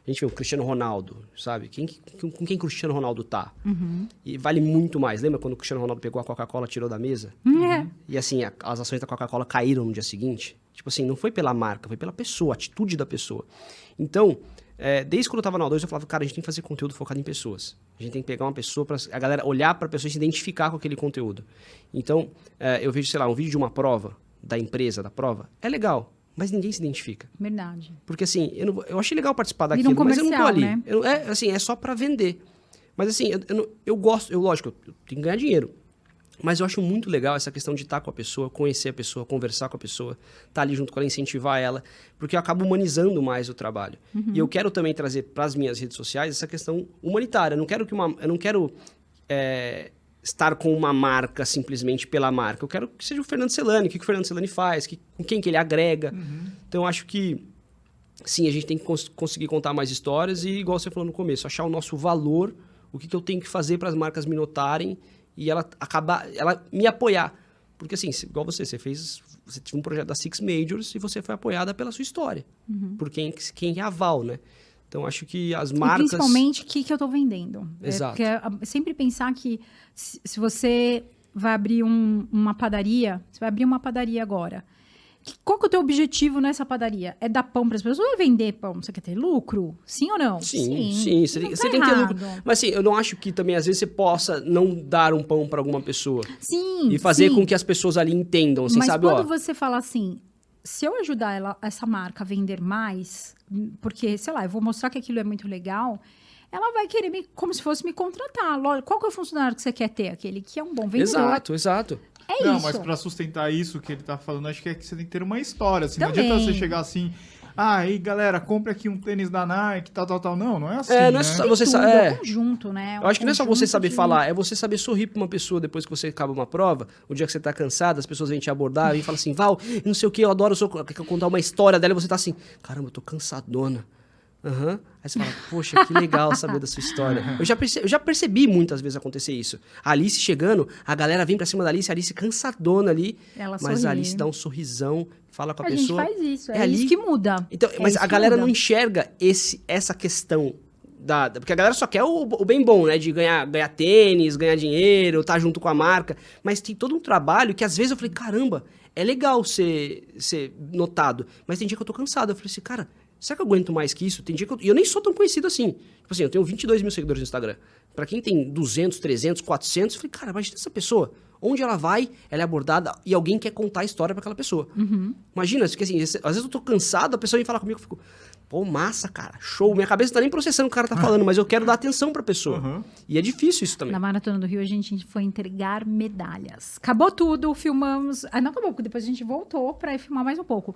A gente vê o Cristiano Ronaldo, sabe? Quem, que- com, quem que o Cristiano Ronaldo tá? E vale muito mais. Lembra quando o Cristiano Ronaldo pegou a Coca-Cola e tirou da mesa? É. E assim, a- as ações da Coca-Cola caíram no dia seguinte. Tipo assim, não foi pela marca, foi pela pessoa, a atitude da pessoa. Então, é, desde quando eu tava na O2, eu falava, cara, a gente tem que fazer conteúdo focado em pessoas. A gente tem que pegar uma pessoa para a galera olhar para a pessoa e se identificar com aquele conteúdo. Então, é, eu vejo, sei lá, um vídeo de uma prova, da empresa, da prova, é legal, mas ninguém se identifica. Verdade. Porque assim, eu, não eu achei legal participar Vira um daquilo, mas eu não tô ali. né? Eu- é, assim, é só pra vender. Mas assim, eu, eu, não- eu gosto, eu lógico, eu tenho que ganhar dinheiro. Mas eu acho muito legal essa questão de estar com a pessoa, conhecer a pessoa, conversar com a pessoa, estar ali junto com ela, incentivar ela, porque eu acabo humanizando mais o trabalho. E eu quero também trazer para as minhas redes sociais essa questão humanitária. Eu não quero que uma, eu não quero é, estar com uma marca simplesmente pela marca. Eu quero que seja o Fernando Celani, o que, que o Fernando Celani faz, que, com quem que ele agrega. Então eu acho que sim, a gente tem que cons- conseguir contar mais histórias e, igual você falou no começo, achar o nosso valor, o que, que eu tenho que fazer para as marcas me notarem e ela acabar, ela me apoiar. Porque assim, igual você, você fez, você tinha um projeto da Six Majors e você foi apoiada pela sua história, por quem, quem é aval, né? Então acho que as E marcas principalmente o que, que eu tô vendendo. Exato. É, porque é sempre pensar que se, se você vai abrir um- uma padaria, você vai abrir uma padaria agora. Qual que é o teu objetivo nessa padaria? É dar pão para as pessoas ou é vender pão? Você quer ter lucro? Sim ou não? Sim, sim. Você, tá tem que ter lucro. Mas assim, eu não acho que também, às vezes, você possa não dar um pão para alguma pessoa. Sim. E fazer sim. com que as pessoas ali entendam, assim, Mas sabe? quando Ó, você fala assim, se eu ajudar ela, essa marca a vender mais, porque, sei lá, eu vou mostrar que aquilo é muito legal, ela vai querer me, como se fosse me contratar. Lógico, Qual que é o funcionário que você quer ter? Aquele que é um bom vendedor. Exato, exato. É não, isso. mas pra sustentar isso que ele tá falando, acho que é que você tem que ter uma história. Assim, não adianta você chegar assim, ah, aí galera, compre aqui um tênis da Nike, tal, tal, tal. Não, não é assim. É, não né? é só- Tem você tudo, sa- é é. um conjunto, né? Eu acho que não é só você saber de- falar, é você saber sorrir pra uma pessoa depois que você acaba uma prova, o dia que você tá cansado, as pessoas vêm te abordar e falam assim, Val, não sei o que, eu adoro o seu... Quer que eu contar uma história dela e você tá assim, caramba, eu tô cansadona. Aham. Aí você fala, poxa, que legal saber da sua história. Eu já, perce- eu já percebi muitas vezes acontecer isso. A Alice chegando, a galera vem pra cima da Alice, a Alice cansadona ali, Ela mas sorri. a Alice dá um sorrisão, fala com a, A gente pessoa. faz isso, é, é ali- isso que muda. Então, É mas a galera não enxerga esse, essa questão da, da- porque a galera só quer o, o bem bom, né? De ganhar, ganhar tênis, ganhar dinheiro, estar junto com a marca. Mas tem todo um trabalho que às vezes eu falei, caramba, é legal ser, ser notado. Mas tem dia que eu tô cansado. Eu falei assim, cara, será que eu aguento mais que isso? Tem dia que eu. E eu nem sou tão conhecido assim. Tipo assim, eu tenho 22 mil seguidores no Instagram. Pra quem tem 200, 300, 400, eu falei, cara, imagina essa pessoa. Onde ela vai, ela é abordada e alguém quer contar a história pra aquela pessoa. Imagina, porque assim, às vezes eu tô cansado, a pessoa vem falar comigo, eu fico, pô, massa, cara, show. Minha cabeça não tá nem processando o que o cara tá falando, mas eu quero dar atenção pra pessoa. Aham. E é difícil isso também. Na Maratona do Rio, a gente foi entregar medalhas. Acabou tudo, filmamos. Ah, não acabou, depois a gente voltou pra ir filmar mais um pouco.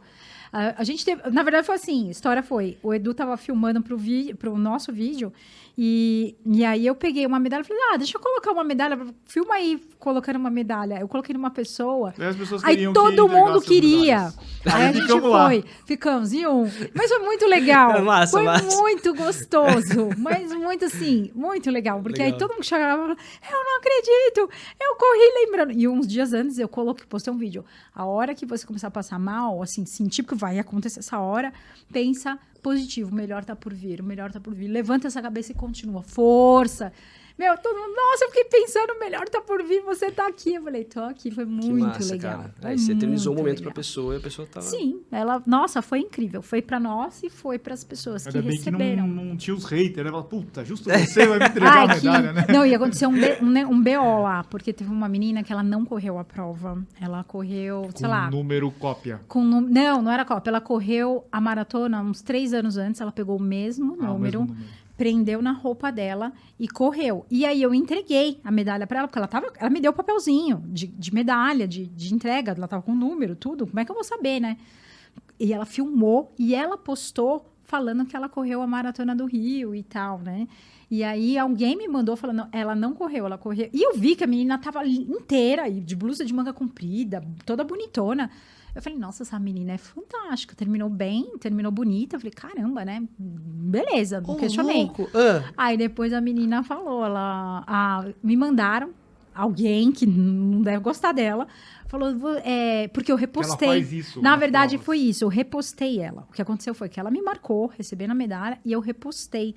Ah, a gente teve. Na verdade, foi assim: a história foi: o Edu tava filmando pro, vi, pro nosso vídeo, e, e aí eu peguei uma medalha e falei: ah, deixa eu colocar uma medalha, filma aí colocando uma medalha. Eu coloquei numa pessoa. Aí as pessoas Aí queriam que todo mundo queria. medalhas. Aí a gente lá. foi, ficamos em um. Mas foi muito legal. É massa, foi massa. muito gostoso. Mas muito assim, muito legal. Porque aí Legal. todo mundo chegava e falava, eu não acredito, eu corri lembrando. E uns dias antes eu coloquei, postei um vídeo. A hora que você começar a passar mal, assim, sentir que vai acontecer essa hora, pensa positivo, o melhor tá por vir, o melhor tá por vir. Levanta essa cabeça e continua. Força. Meu, todo mundo, nossa, eu fiquei pensando, o melhor tá por vir, você tá aqui. Eu falei, tô aqui, foi Que muito massa, legal. cara. Foi Aí você eternizou o muito momento legal. pra pessoa e a pessoa tá. Sim, ela, nossa, foi incrível. Foi pra nós e foi pras pessoas Ainda que bem que receberam. não, não tinha os haters, né? Fala, puta, justo você vai me entregar a Ai, que- medalha, né? Não, ia acontecer um, B- um, um BO lá, porque teve uma menina que ela não correu a prova. Ela correu, sei Com lá, número cópia. com num- Não, não era Copa. Ela correu a maratona uns três anos antes. Ela pegou o mesmo Ah, o número, mesmo número. Prendeu na roupa dela e correu. E aí eu entreguei a medalha pra ela, porque ela tava. Ela me deu o papelzinho de, de medalha, de, de entrega. Ela tava com o número, tudo. Como é que eu vou saber, né? E ela filmou e ela postou falando que ela correu a maratona do Rio e tal, né? E aí alguém me mandou falando, ela não correu, ela correu. E eu vi que a menina tava inteira, de blusa de manga comprida, toda bonitona. Eu falei, nossa, essa menina é fantástica. Terminou bem, terminou bonita. Eu falei, caramba, né? Beleza, não Ô, questionei. louco. Ah, Aí depois a menina falou, ela ah, me mandaram alguém que não deve gostar dela, falou, "Vo- é, porque eu Que ela repostei. faz isso. Na verdade, foi isso. Eu repostei ela. O que aconteceu foi que ela me marcou, recebendo a medalha, e eu repostei.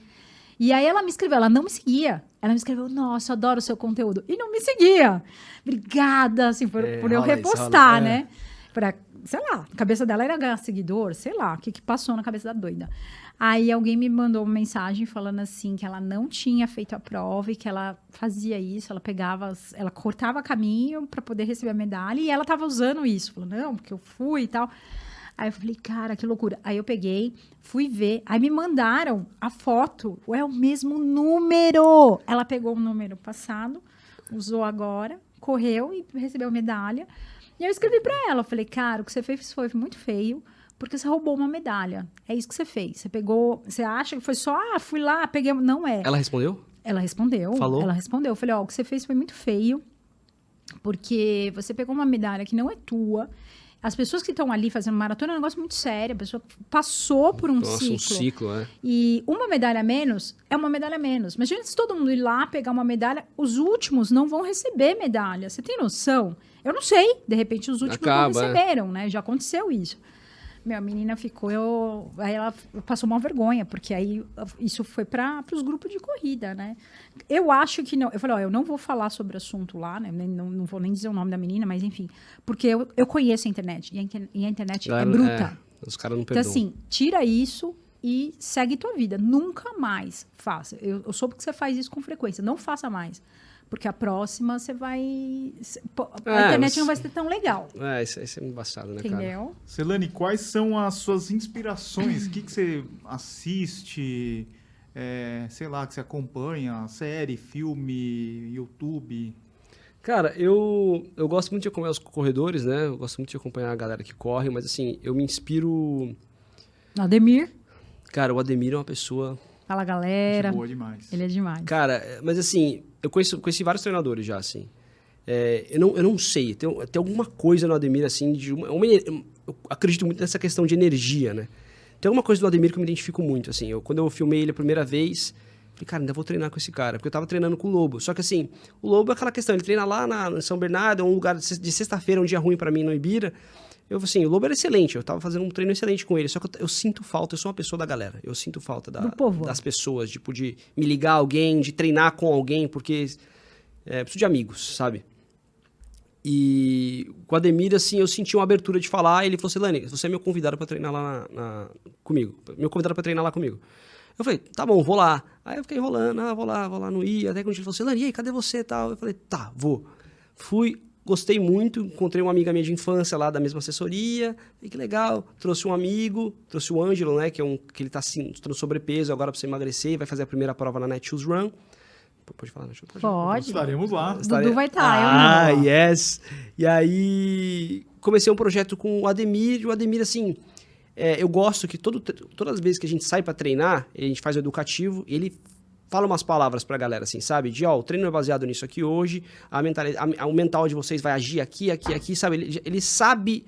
E aí ela me escreveu, ela não me seguia. Ela me escreveu, nossa, eu adoro o seu conteúdo. E não me seguia. Obrigada, assim, por, É, por eu isso, repostar, rola, é. né? Pra, sei lá, a cabeça dela era ganhar seguidor, sei lá, o que, que passou na cabeça da doida. Aí alguém me mandou uma mensagem falando assim que ela não tinha feito a prova e que ela fazia isso, ela pegava, ela cortava caminho para poder receber a medalha e ela tava usando isso. Falou, não, porque eu fui e tal. Aí eu falei, cara, que loucura. Aí eu peguei, fui ver, aí me mandaram a foto, é o mesmo número. Ela pegou o número passado, usou agora, correu e recebeu a medalha. E eu escrevi pra ela, falei, cara, o que você fez foi muito feio, porque você roubou uma medalha. É isso que você fez. Você pegou, você acha que foi só, ah, fui lá, peguei. Não é. ela respondeu? Ela respondeu. Falou? Ela respondeu. Eu falei, ó, o que você fez foi muito feio, porque você pegou uma medalha que não é tua. As pessoas que estão ali fazendo maratona é um negócio muito sério. A pessoa passou por um Nossa, ciclo. um ciclo, é. E uma medalha menos é uma medalha menos. Imagina se todo mundo ir lá pegar uma medalha, os últimos não vão receber medalha. Você tem noção? Eu não sei. De repente, os últimos Acaba, não é. receberam, né? Já aconteceu isso. Meu, a menina ficou, eu, aí ela passou uma vergonha, porque aí isso foi para os grupos de corrida, né? Eu acho que não. Eu falei, ó, eu não vou falar sobre o assunto lá, né? Nem- não, não vou nem dizer o nome da menina, mas enfim. Porque eu, eu conheço a internet, e a, inter- a internet é Ela- bruta. é, os caras não Então, perdoam. assim, tira isso e segue tua vida. Nunca mais faça. Eu, eu soube que você faz isso com frequência. Não faça mais. Porque a próxima você vai. a É, internet mas- não vai ser tão legal. É, isso, isso é embaçado, né, cara? Entendeu? Celane, quais são as suas inspirações? O que, que você assiste? é, sei lá, que você acompanha? Série, filme, YouTube? Cara, eu, eu gosto muito de acompanhar os corredores, né? Eu gosto muito de acompanhar a galera que corre, mas assim, eu me inspiro. Ademir, Cara, o Ademir é uma pessoa. Fala Gente galera. boa demais. Ele é demais. Cara, mas assim, eu conheço, conheci vários treinadores já, assim. É, eu, não, eu não sei, tem, tem alguma coisa no Ademir, assim, de uma, uma Eu acredito muito nessa questão de energia, né? Tem alguma coisa do Ademir que eu me identifico muito, assim. Eu, quando eu filmei ele a primeira vez, falei, cara, ainda vou treinar com esse cara. Porque eu tava treinando com o Lobo. Só que assim, o Lobo é aquela questão, ele treina lá na, em São Bernardo, é um lugar de se- de sexta-feira, um dia ruim pra mim no Ibira. Eu, assim, o Lobo era excelente, eu tava fazendo um treino excelente com ele, só que eu, eu sinto falta, eu sou uma pessoa da galera, eu sinto falta da, das pessoas, tipo, de me ligar a alguém, de treinar com alguém, porque é, preciso de amigos, sabe? E com o Ademir, assim, eu senti uma abertura de falar, ele falou assim, Lani, você é meu convidado pra treinar lá na, na- comigo, meu convidado pra treinar lá comigo. Eu falei, tá bom, vou lá. Aí eu fiquei enrolando, ah, vou lá, vou lá, não ia. Até dia ele falou assim, Lani, e aí, cadê você e tal? Eu falei, tá, vou. Fui, gostei muito, encontrei uma amiga minha de infância lá da mesma assessoria, falei, que legal. Trouxe um amigo, trouxe o Ângelo, né, que é um que ele tá assim, no sobrepeso agora pra você emagrecer, vai fazer a primeira prova lá na Netshoes Run. Pode falar, Netshoes? Pode. Pode. Estaremos lá. Dudu vai estar, Ah, eu não. yes. E aí comecei um projeto com o Ademir, e o Ademir, assim, é, eu gosto que todo, todas as vezes que a gente sai pra treinar, a gente faz o educativo, ele fala umas palavras pra galera, assim, sabe? De, ó, o treino é baseado nisso aqui hoje, a mentali- a- a- o mental de vocês vai agir aqui, aqui, aqui, sabe? Ele, ele sabe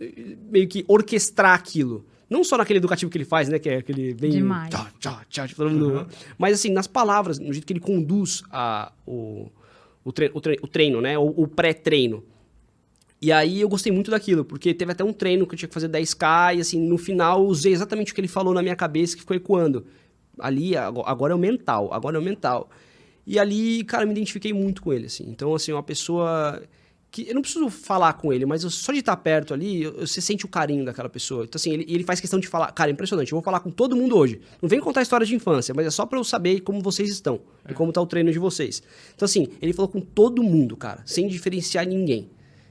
eh, meio que orquestrar aquilo. Não só naquele educativo que ele faz, né? Que é aquele bem... Demais. Tchá, tchá, tchá, tipo, todo mundo- Mas, assim, nas palavras, no jeito que ele conduz a, o, o, tre- o tre- o treino, né? O, o pré-treino. E aí eu gostei muito daquilo, porque teve até um treino que eu tinha que fazer 10K e assim, no final eu usei exatamente o que ele falou na minha cabeça que ficou ecoando. Ali, ago- agora é o mental, agora é o mental. E ali, cara, eu me identifiquei muito com ele, assim. Então, assim, uma pessoa que eu não preciso falar com ele, mas eu- só de estar perto ali, eu- você sente o carinho daquela pessoa. Então, assim, ele, ele faz questão de falar. Cara, impressionante, eu vou falar com todo mundo hoje. Não vem contar história de infância, mas é só pra eu saber como vocês estão e como tá o treino de vocês. Então, assim, ele falou com todo mundo, cara, sem diferenciar ninguém.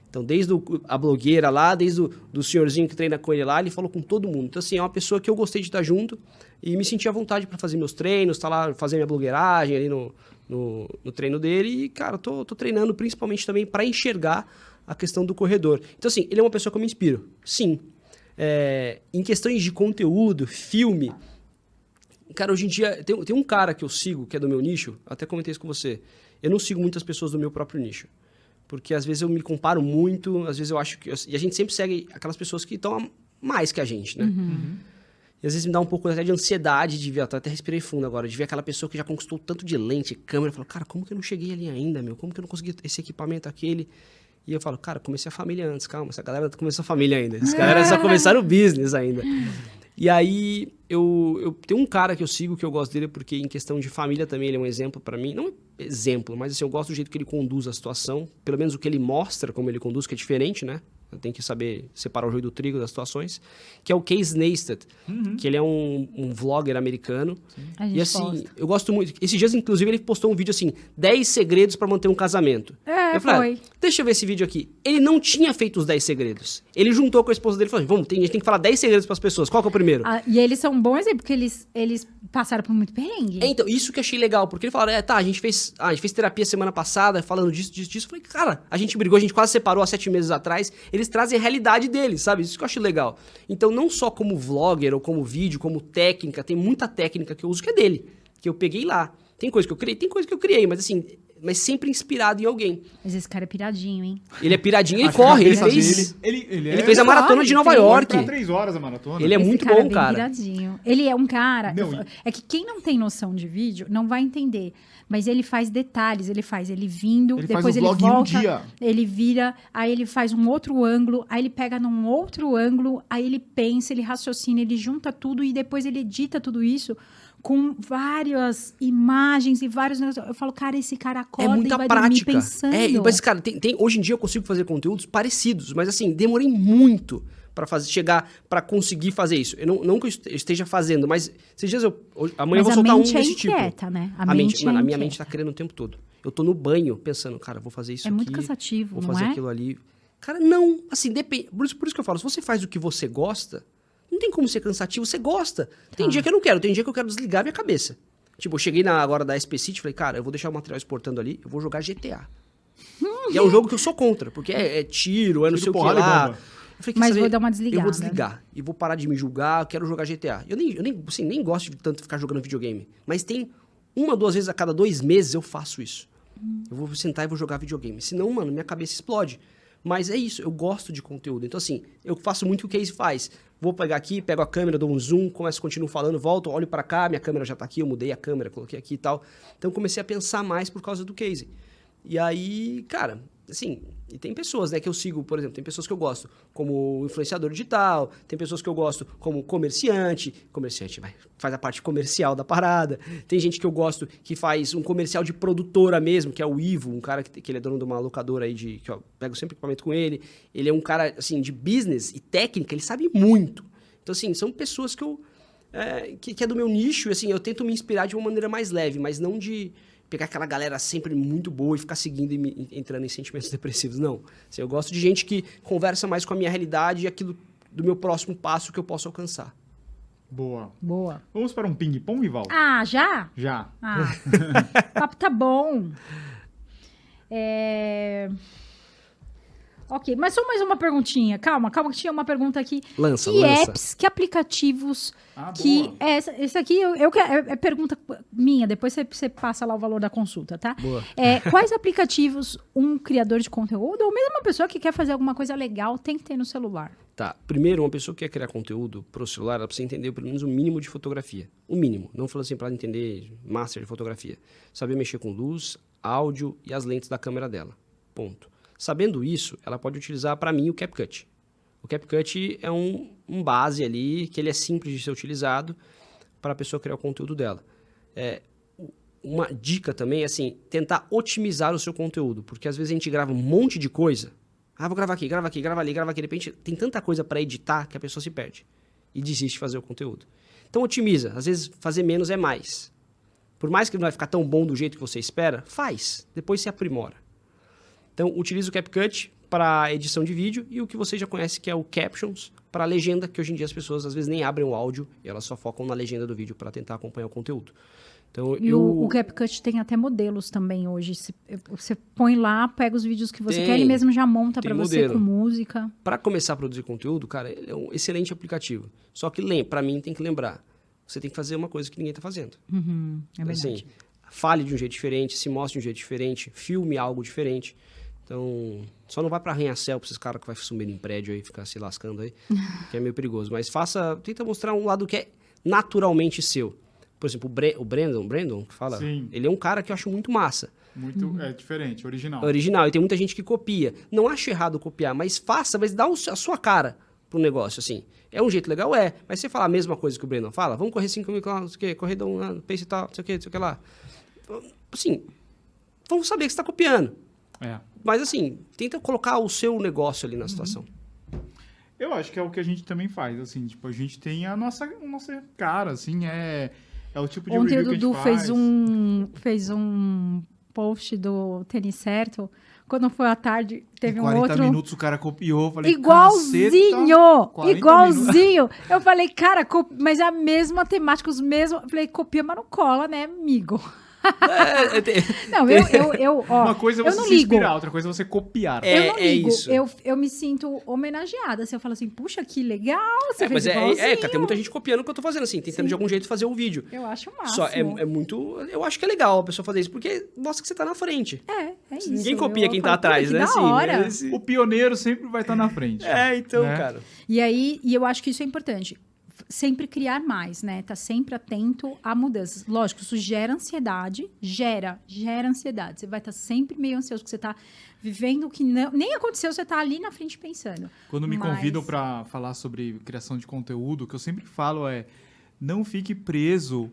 Então, desde o- a blogueira lá, desde o do senhorzinho que treina com ele lá, ele falou com todo mundo. Então, assim, é uma pessoa que eu gostei de estar junto e me senti à vontade para fazer meus treinos, tá lá, fazer minha blogueiragem ali no, no, no treino dele. E, cara, tô, tô treinando principalmente também para enxergar a questão do corredor. Então, assim, ele é uma pessoa que eu me inspiro. Sim. É, em questões de conteúdo, filme, Cara, hoje em dia, tem, tem um cara que eu sigo, que é do meu nicho, até comentei isso com você. Eu não sigo muitas pessoas do meu próprio nicho. Porque às vezes eu me comparo muito, às vezes eu acho que. E a gente sempre segue aquelas pessoas que estão mais que a gente, né? E às vezes me dá um pouco até de ansiedade de ver, até respirei fundo agora, de ver aquela pessoa que já conquistou tanto de lente, câmera, falo, cara, como que eu não cheguei ali ainda, meu? Como que eu não consegui esse equipamento aquele? E eu falo, cara, comecei a família antes, calma, essa galera começou a família ainda. Essa galera só começaram o business ainda. E aí, eu, eu tenho um cara que eu sigo que eu gosto dele porque em questão de família também ele é um exemplo pra mim. Não é exemplo, mas assim, eu gosto do jeito que ele conduz a situação, pelo menos o que ele mostra como ele conduz, que é diferente, né? Tem que saber separar o joio do trigo das situações, que é o Case Neistat, que ele é um, um vlogger americano. A gente E assim, posta. eu gosto muito. Esses dias, inclusive, ele postou um vídeo assim: 10 segredos pra manter um casamento. É, eu falei, foi. ah, deixa eu ver esse vídeo aqui. Ele não tinha feito os 10 segredos. Ele juntou com a esposa dele e falou: vamos, tem, a gente tem que falar 10 segredos pras pessoas. Qual que é o primeiro? Ah, e eles são um bom exemplo, porque eles, eles passaram por muito perrengue. É, então, isso que eu achei legal, porque ele falaram, é, tá, a gente fez, ah, a gente fez terapia semana passada, falando disso, disso, disso. Eu falei, cara, a gente brigou, a gente quase separou há sete meses atrás. Eles trazem a realidade deles, sabe? Isso que eu acho legal. Então, não só como vlogger ou como vídeo, como técnica, tem muita técnica que eu uso que é dele, que eu peguei lá. Tem coisa que eu criei, tem coisa que eu criei, mas assim, mas sempre inspirado em alguém. Mas esse cara é piradinho, hein? Ele é piradinho, ele Acho corre, ele fez. dele- ele, ele, Ele é- fez a maratona de Corre, Nova fez. York. Três horas a maratona. Ele é Esse muito cara bom, é bem cara. piradinho. Ele é um cara. Não, eu- É que quem não tem noção de vídeo não vai entender. Mas ele faz detalhes, ele faz ele vindo, Ele depois ele um volta, dia. ele vira, aí ele faz um outro ângulo, aí ele pega num outro ângulo, aí ele pensa, ele raciocina, ele junta tudo e depois ele edita tudo isso com várias imagens e vários negócios. Eu falo, cara, esse cara É acorda muita e vai prática. pensando. É, mas, cara, tem, tem- hoje em dia eu consigo fazer conteúdos parecidos, mas assim, demorei muito pra fazer, chegar pra conseguir fazer isso. Eu não, não que eu est- esteja fazendo, mas esses dias eu. hoje- amanhã eu Mas vou a soltar um mente é desse tipo. inquieta, né? A A, mente, mente é mano, a minha mente tá querendo o tempo todo. Eu tô no banho pensando, cara, vou fazer isso É muito aqui, cansativo, vou não fazer é? aquilo ali. Cara, não, assim, depende. Por isso, por isso que eu falo, se você faz o que você gosta, não tem como ser cansativo, você gosta. Tem Tá. dia que eu não quero, tem dia que eu quero desligar minha cabeça. Tipo, eu cheguei na agora da SP City e falei, cara, eu vou deixar o material exportando ali, eu vou jogar GTA. E é um jogo que eu sou contra, porque é, é tiro, é não Tiro, sei o que e lá. bomba. Eu falei, Mas saber? vou dar uma Eu desligada. vou desligar. E vou parar de me julgar, eu quero jogar GTA. Eu nem, eu nem, assim, nem gosto de tanto ficar jogando videogame. Mas tem uma, duas vezes a cada dois meses eu faço isso. Eu vou sentar e vou jogar videogame. Senão, mano, minha cabeça explode. Mas é isso, eu gosto de conteúdo. Então, assim, eu faço muito o que o Casey faz. Vou pegar aqui, pego a câmera, dou um zoom, começo, continuo falando, volto, olho pra cá, minha câmera já tá aqui, eu mudei a câmera, coloquei aqui e tal. Então, eu comecei a pensar mais por causa do Casey. E aí, cara, assim, e tem pessoas, né, que eu sigo, por exemplo, tem pessoas que eu gosto como influenciador digital, tem pessoas que eu gosto como comerciante, comerciante vai, faz a parte comercial da parada. Tem gente que eu gosto que faz um comercial de produtora mesmo, que é o Ivo, um cara que, que ele é dono de uma locadora aí de que eu pego sempre equipamento com ele. Ele é um cara assim de business e técnica, ele sabe muito. Então assim, são pessoas que eu é, que, que é do meu nicho, e assim, eu tento me inspirar de uma maneira mais leve, mas não de pegar aquela galera sempre muito boa e ficar seguindo e me, entrando em sentimentos depressivos. Não. Assim, eu gosto de gente que conversa mais com a minha realidade e aquilo do meu próximo passo que eu posso alcançar. Boa. Boa. Vamos para um ping-pong, Val? Ah, já? Já. Ah, o papo tá bom. É... Ok, mas só mais uma perguntinha. Calma, calma, que tinha uma pergunta aqui. Lança, que lança. apps, que aplicativos Ah, que... boa. É, essa, esse aqui eu, eu quero- é, é pergunta minha, depois você, você passa lá o valor da consulta, tá? Boa. É, quais aplicativos um criador de conteúdo ou mesmo uma pessoa que quer fazer alguma coisa legal tem que ter no celular? Tá. Primeiro, uma pessoa que quer criar conteúdo pro celular, ela precisa entender pelo menos o mínimo de fotografia. O mínimo. Não falando assim para ela entender master de fotografia. Saber mexer com luz, áudio e as lentes da câmera dela. Ponto. Sabendo isso, ela pode utilizar para mim o CapCut. O CapCut é um, um base ali que ele é simples de ser utilizado para a pessoa criar o conteúdo dela. É, uma dica também é assim, tentar otimizar o seu conteúdo, porque às vezes a gente grava um monte de coisa. Ah, vou gravar aqui, grava aqui, grava ali, grava aqui. De repente tem tanta coisa para editar que a pessoa se perde e desiste de fazer o conteúdo. Então otimiza. Às vezes fazer menos é mais. Por mais que não vai ficar tão bom do jeito que você espera, faz. Depois se aprimora. Então utiliza o CapCut para edição de vídeo e o que você já conhece que é o Captions para legenda, que hoje em dia as pessoas às vezes nem abrem o áudio e elas só focam na legenda do vídeo para tentar acompanhar o conteúdo. Então E eu o, o CapCut tem até modelos também hoje. Você põe lá, pega os vídeos que você Tem. quer, ele mesmo já monta pra você com música. Para começar a produzir conteúdo, cara, é um excelente aplicativo. Só que para mim tem que lembrar, você tem que fazer uma coisa que ninguém está fazendo. Uhum, é verdade. Assim, fale de um jeito diferente, se mostre de um jeito diferente, filme algo diferente. Então, só não vai para arranha-céu pra esses caras que vai sumindo em prédio aí, ficar se lascando aí, que é meio perigoso. Mas faça, tenta mostrar um lado que é naturalmente seu. Por exemplo, o, Bre o Brandon, Brandon, que fala, Sim. ele é um cara que eu acho muito massa. Muito é diferente, original. Original. E tem muita gente que copia. Não acho errado copiar, mas faça, mas dá a sua cara pro negócio, assim. É um jeito legal? É. Mas você falar a mesma coisa que o Brandon fala, vamos correr 5 mil quilômetros, não sei o quê, corredão, lá, pace e tal, não sei o quê, não sei o que lá. Assim, vamos saber que você tá copiando. É. Mas assim, tenta colocar o seu negócio Uhum. ali na situação. Eu acho que é o que a gente também faz, assim, tipo, a gente tem a nossa, a nossa cara, assim, é, é o tipo de Ontem o review que a gente Dudu fez um, fez um post do Tênis Certo. Quando foi à tarde, teve um 40 outro. minutos o cara copiou, falei, Igualzinho! 40 Igualzinho! Eu falei, cara, co- mas é a mesma temática, os mesmos. Falei, copia, mas não cola, né, amigo? É, é, Não, eu, eu, eu ó, Uma coisa é você não se ligo. inspirar, outra coisa é você copiar. É, eu não ligo. isso. Eu, eu me sinto homenageada. Assim, eu falo assim, puxa, que legal, você é, mas fez é, igualzinho. é, cara, tem muita gente copiando o que eu tô fazendo, assim, tentando Sim. de algum jeito fazer o vídeo. Eu acho massa. Só é, é muito. Eu acho que é legal a pessoa fazer isso, porque mostra que você tá na frente. É, é isso. Ninguém copia Eu quem tá falo, atrás, "Pô, né? Assim, hora. mas- O pioneiro sempre vai estar na frente. É, então, Né? cara. E aí, e eu acho que isso é importante. Sempre criar mais, né? Tá sempre atento a mudanças. Lógico, isso gera ansiedade, gera, gera ansiedade. Você vai estar sempre meio ansioso, porque você tá vivendo o que não, nem aconteceu, você tá ali na frente pensando. Quando me Mas- convidam pra falar sobre criação de conteúdo, o que eu sempre falo é não fique preso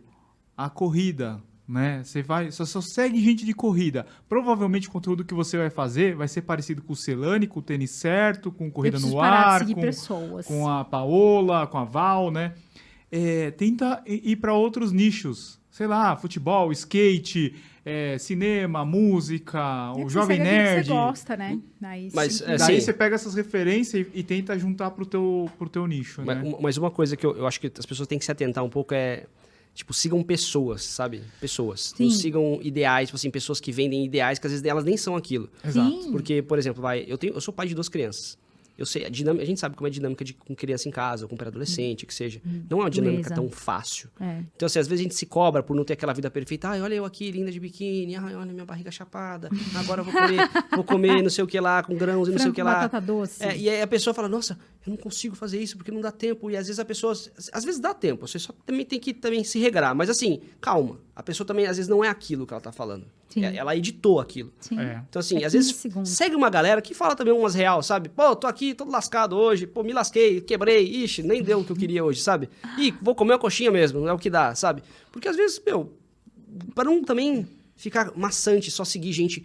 à corrida, né? Você vai, só, só segue gente de corrida. Provavelmente o conteúdo que você vai fazer vai ser parecido com o Celane, com o tênis certo, com corrida no ar, com, pessoas. com a Paola, com a Val, né? É, tenta ir para outros nichos. Sei lá, futebol, skate, é, cinema, música, É o Jovem aquilo que Nerd. Você gosta, né? Aí, Mas, é, Daí assim- você pega essas referências e, e tenta juntar pro teu, pro teu nicho, Mas, né? uma- mas uma coisa que eu, eu acho que as pessoas têm que se atentar um pouco é. Tipo, sigam pessoas, sabe? Pessoas. Não Sim. sigam ideais, tipo assim, pessoas que vendem ideais que às vezes elas nem são aquilo. Exato. Sim. Porque, por exemplo, vai, eu, tenho, eu sou pai de duas crianças. Eu sei, a, dinâmica, a gente sabe como é a dinâmica de, com criança em casa, ou com pré-adolescente, que seja. Não é uma dinâmica Dureza. tão fácil. É. Então, assim, às vezes a gente se cobra por não ter aquela vida perfeita. Ai, olha eu aqui, linda de biquíni. Ai, olha minha barriga chapada. Agora eu vou comer, vou comer não sei o que lá, com grãos e não sei o que lá. batata doce. É, e aí a pessoa fala, nossa, eu não consigo fazer isso porque não dá tempo. E às vezes a pessoa. Às vezes dá tempo, você só também tem que também se regrar. Mas assim, calma. A pessoa também, às vezes, não é aquilo que ela tá falando. Sim. É- Ela editou aquilo. Sim. É. Então, assim, É às 15 vezes segundos. segue uma galera que fala também umas real, sabe? Pô, tô aqui todo lascado hoje, pô, me lasquei, quebrei, ixi, nem deu o que eu queria hoje, sabe? Ih, vou comer uma coxinha mesmo, é o que dá, sabe? Porque às vezes, meu, para não também ficar maçante só seguir gente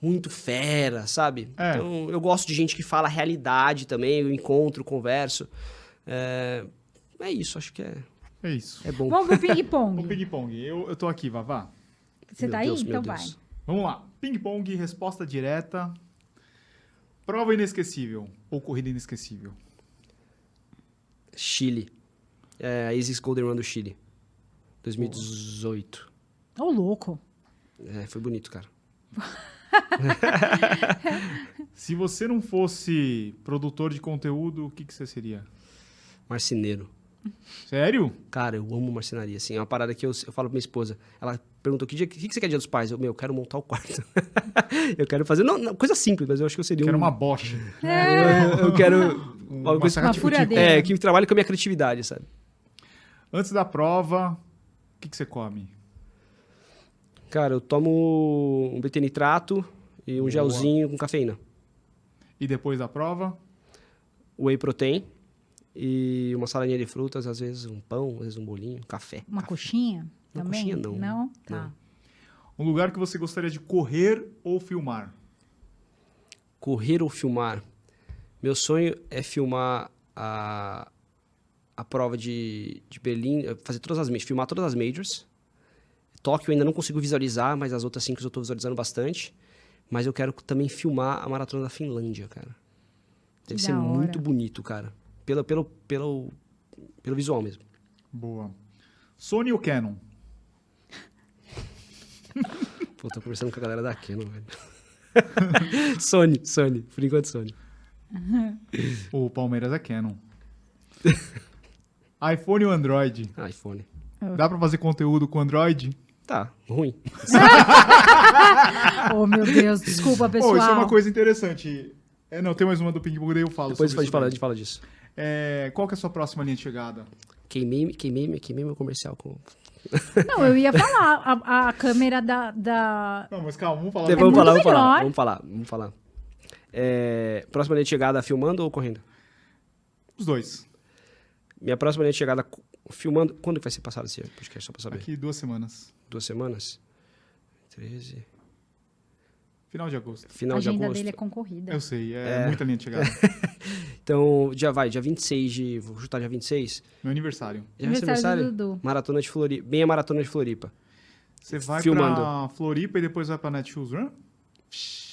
muito fera, sabe? É. Então, eu gosto de gente que fala a realidade também, eu encontro, converso. É, é isso, acho que é, É isso. é bom. Vamos pro O ping-pong. ping-pong. Eu, eu tô aqui, Vavá. Você Meu tá aí? Deus, meu então vai. Deus. Vamos lá. Ping-pong, resposta direta. Prova inesquecível ou corrida inesquecível? Chile. É, a Isis Golden Run do Chile. 2018. Ô, louco. É, foi bonito, cara. Se você não fosse produtor de conteúdo, o que, que você seria? Marceneiro. Sério? Cara, eu amo marcenaria, assim. É uma parada que eu, eu falo pra minha esposa. Ela perguntou, que dia, que, que você quer dia dos pais? Eu, meu, eu quero montar o quarto. eu quero fazer... Não, não, coisa simples, mas eu acho que eu seria Que era um... uma bocha. Eu, eu quero... Uma Uma coisa, Uma tipo furadeira. é, que trabalhe com a minha criatividade, sabe? Antes da prova, o que, que você come? Cara, eu tomo um betenitrato e um Boa. gelzinho com cafeína. E depois da prova? Whey protein e uma saladinha de frutas, às vezes um pão, às vezes um bolinho, café. Uma Café. coxinha? Uma também? coxinha, não. Não? Tá. Um lugar que você gostaria de correr ou filmar? Correr ou filmar? Meu sonho é filmar a, a prova de, de Berlim, eh, fazer todas as, ma- filmar todas as majors. Tóquio eu ainda não consigo visualizar, mas as outras cinco eu estou visualizando bastante. Mas eu quero também filmar a maratona da Finlândia, cara. Deve Que ser da hora. muito bonito, cara. Pelo, pelo, pelo, pelo visual mesmo. Boa. Sony ou Canon? Pô, tô conversando com a galera da Canon, velho. Sony, Sony. Por enquanto, Sony. O Palmeiras é Canon. iPhone ou Android? Ah, iPhone. Dá pra fazer conteúdo com Android? Tá, ruim. Oh, meu Deus. Desculpa, pessoal. Pô, isso é uma coisa interessante. É, não, tem mais uma do Ping Pong, daí eu falo Depois a gente fala, a gente fala disso. É, qual que é a sua próxima linha de chegada? Queimei, queimei, queimei meu comercial com. Não, eu ia falar. A, a câmera da, da... Não, mas calma, vamos falar. vamos É muito falar, vamos falar, vamos falar, vamos falar. É, próxima linha de chegada filmando ou correndo? Os dois. Minha próxima linha de chegada filmando. Quando que vai ser passado esse podcast? Só pra saber. Aqui duas semanas. Duas semanas? 13. Final de agosto. Final a de agenda agosto. dele é concorrida. Eu sei, é, muita linha de chegada. Então, já vai, dia 26 de. Vou chutar dia 26. Meu aniversário. Já ser Aniversário do aniversário? Dudu. Maratona de Floripa. Bem a maratona de Floripa. Você vai Filmando. pra Floripa e depois vai pra Netshoes Run?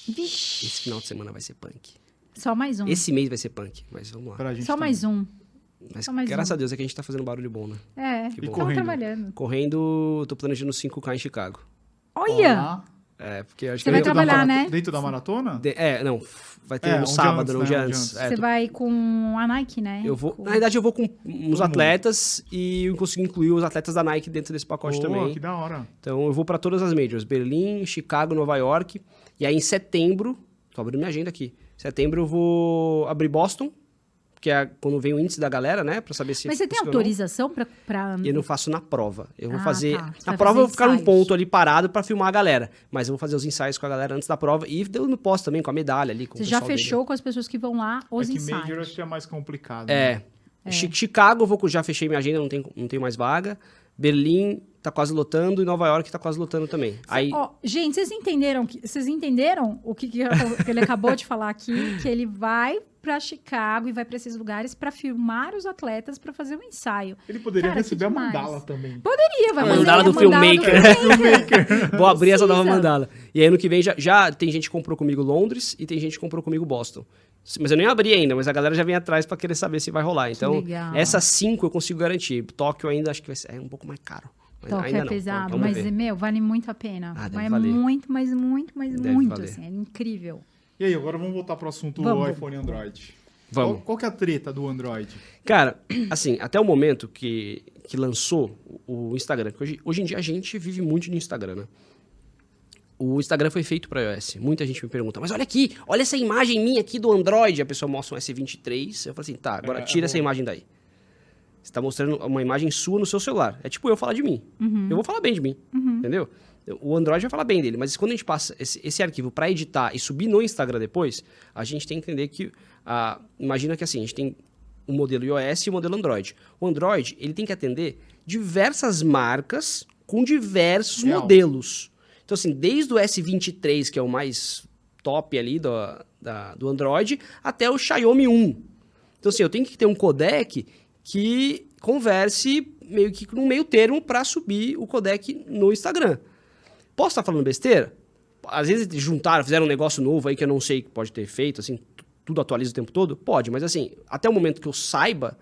Vixe. Esse final de semana vai ser punk. Só mais um. Esse mês vai ser punk, mas vamos lá. Pra gente Só mais um. Mas só mais graças um. a Deus é que a gente tá fazendo barulho bom, né? É, Que bom. E correndo? trabalhando. Correndo, tô planejando 5K em Chicago. Olha! Olá. É, porque acho Você que vai Dentro da trabalhar, mara- né? Dentro da maratona? De- É, não, vai ter É, um no dia sábado, antes, um né? dia Um antes. É, Você tô- vai com a Nike, né? Eu vou, Com- na verdade, eu vou com uns mundo. atletas e eu consigo incluir os atletas da Nike dentro desse pacote Pô, também. que da hora. Então eu vou para todas as majors, Berlim, Chicago, Nova York. E aí em setembro, tô abrindo minha agenda aqui. Setembro eu vou abrir Boston, que é quando vem o índice da galera, né, Pra saber se Mas você tem autorização pra... pra... Eu não faço na prova. Eu vou Ah, fazer. tá. Na prova fazer eu vou ficar num ponto ali parado pra filmar a galera. Mas eu vou fazer os ensaios com a galera antes da prova. E eu não posso também com a medalha ali. Com Você o já pessoal dele. fechou com as pessoas que vão lá os é que ensaios. Major acho que é mais complicado. né? É. Chi- Chicago, eu vou, já fechei minha agenda, não tenho, não tenho mais vaga. Berlim tá quase lotando e Nova York tá quase lotando também. Aí, Ó, gente, vocês entenderam, que, vocês entenderam o que, que que ele acabou de falar aqui? Que ele vai pra Chicago e vai pra esses lugares pra filmar os atletas pra fazer um ensaio. Ele poderia Cara, receber a mandala também. Poderia, vai A mandala do filmmaker. vou abrir essa nova mandala. E aí ano que vem já, já tem gente que comprou comigo Londres e tem gente que comprou comigo Boston. Mas eu nem abri ainda, mas a galera já vem atrás pra querer saber se vai rolar. Então, essas cinco eu consigo garantir. Tóquio ainda acho que vai ser é um pouco mais caro. Ainda é pesado, Vamos mas, ver. meu, vale muito a pena. Ah, deve Vai valer. muito, mas muito, mas Deve muito, valer. assim, é incrível. E aí, agora vamos voltar pro assunto Vamos. iPhone e Android. Vamos. Qual, qual que é a treta do Android? Cara, assim, até o momento que, que lançou o o Instagram, porque hoje, hoje em dia a gente vive muito no Instagram, né? O Instagram foi feito para iOS. Muita gente me pergunta, mas olha aqui, olha essa imagem minha aqui do Android. A pessoa mostra um S23. Eu falo assim, tá, agora É, tira é essa bom. imagem daí. Você está mostrando uma imagem sua no seu celular. É tipo eu falar de mim. Eu vou falar bem de mim, entendeu? O Android vai falar bem dele, mas quando a gente passa esse, esse arquivo para editar e subir no Instagram depois, a gente tem que entender que, ah, imagina que assim, a gente tem o modelo iOS e o modelo Android. O Android, ele tem que atender diversas marcas com diversos Real. modelos. Então assim, desde o S23, que é o mais top ali do, da- do Android, até o Xiaomi 1. Então assim, eu tenho que ter um codec que converse meio que no meio termo para subir o codec no Instagram. Posso estar falando besteira? Às vezes juntaram, fizeram um negócio novo aí que eu não sei que pode ter feito, assim, tu- tudo atualiza o tempo todo? Pode, mas assim, até o momento que eu saiba,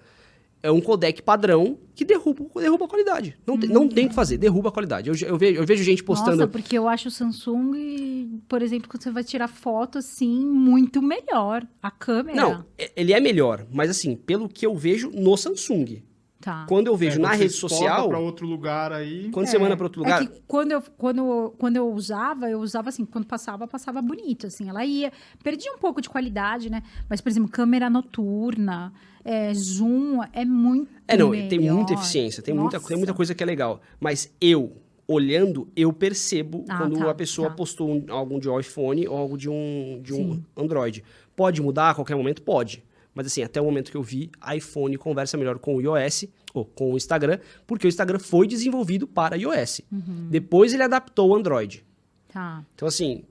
é um codec padrão que derruba, derruba a qualidade. Não, tem, não tem o que fazer, derruba a qualidade. Eu, eu vejo, eu vejo gente postando. Nossa, porque eu acho o Samsung, por exemplo, quando você vai tirar foto, assim, muito melhor. A câmera. Não, ele é melhor, mas assim, pelo que eu vejo no Samsung. Tá. Quando eu vejo É, na rede social, pra outro lugar aí. quando você manda para outro lugar, É que quando eu, quando, quando eu usava, eu usava assim, quando passava, passava bonito, assim, ela ia, perdia um pouco de qualidade, né? Mas, por exemplo, câmera noturna, é, zoom, é muito É, não, melhor. tem muita eficiência, tem muita, tem muita coisa que é legal. Mas eu, olhando, eu percebo Ah, quando tá, a pessoa tá. postou um- algum de iPhone ou algo de um, de um Sim. Android. Pode mudar a qualquer momento? Pode. Mas assim, até o momento que eu vi, iPhone conversa melhor com o iOS, ou com o Instagram, porque o Instagram foi desenvolvido para iOS. Uhum. Depois ele adaptou o Android. Tá. Então assim,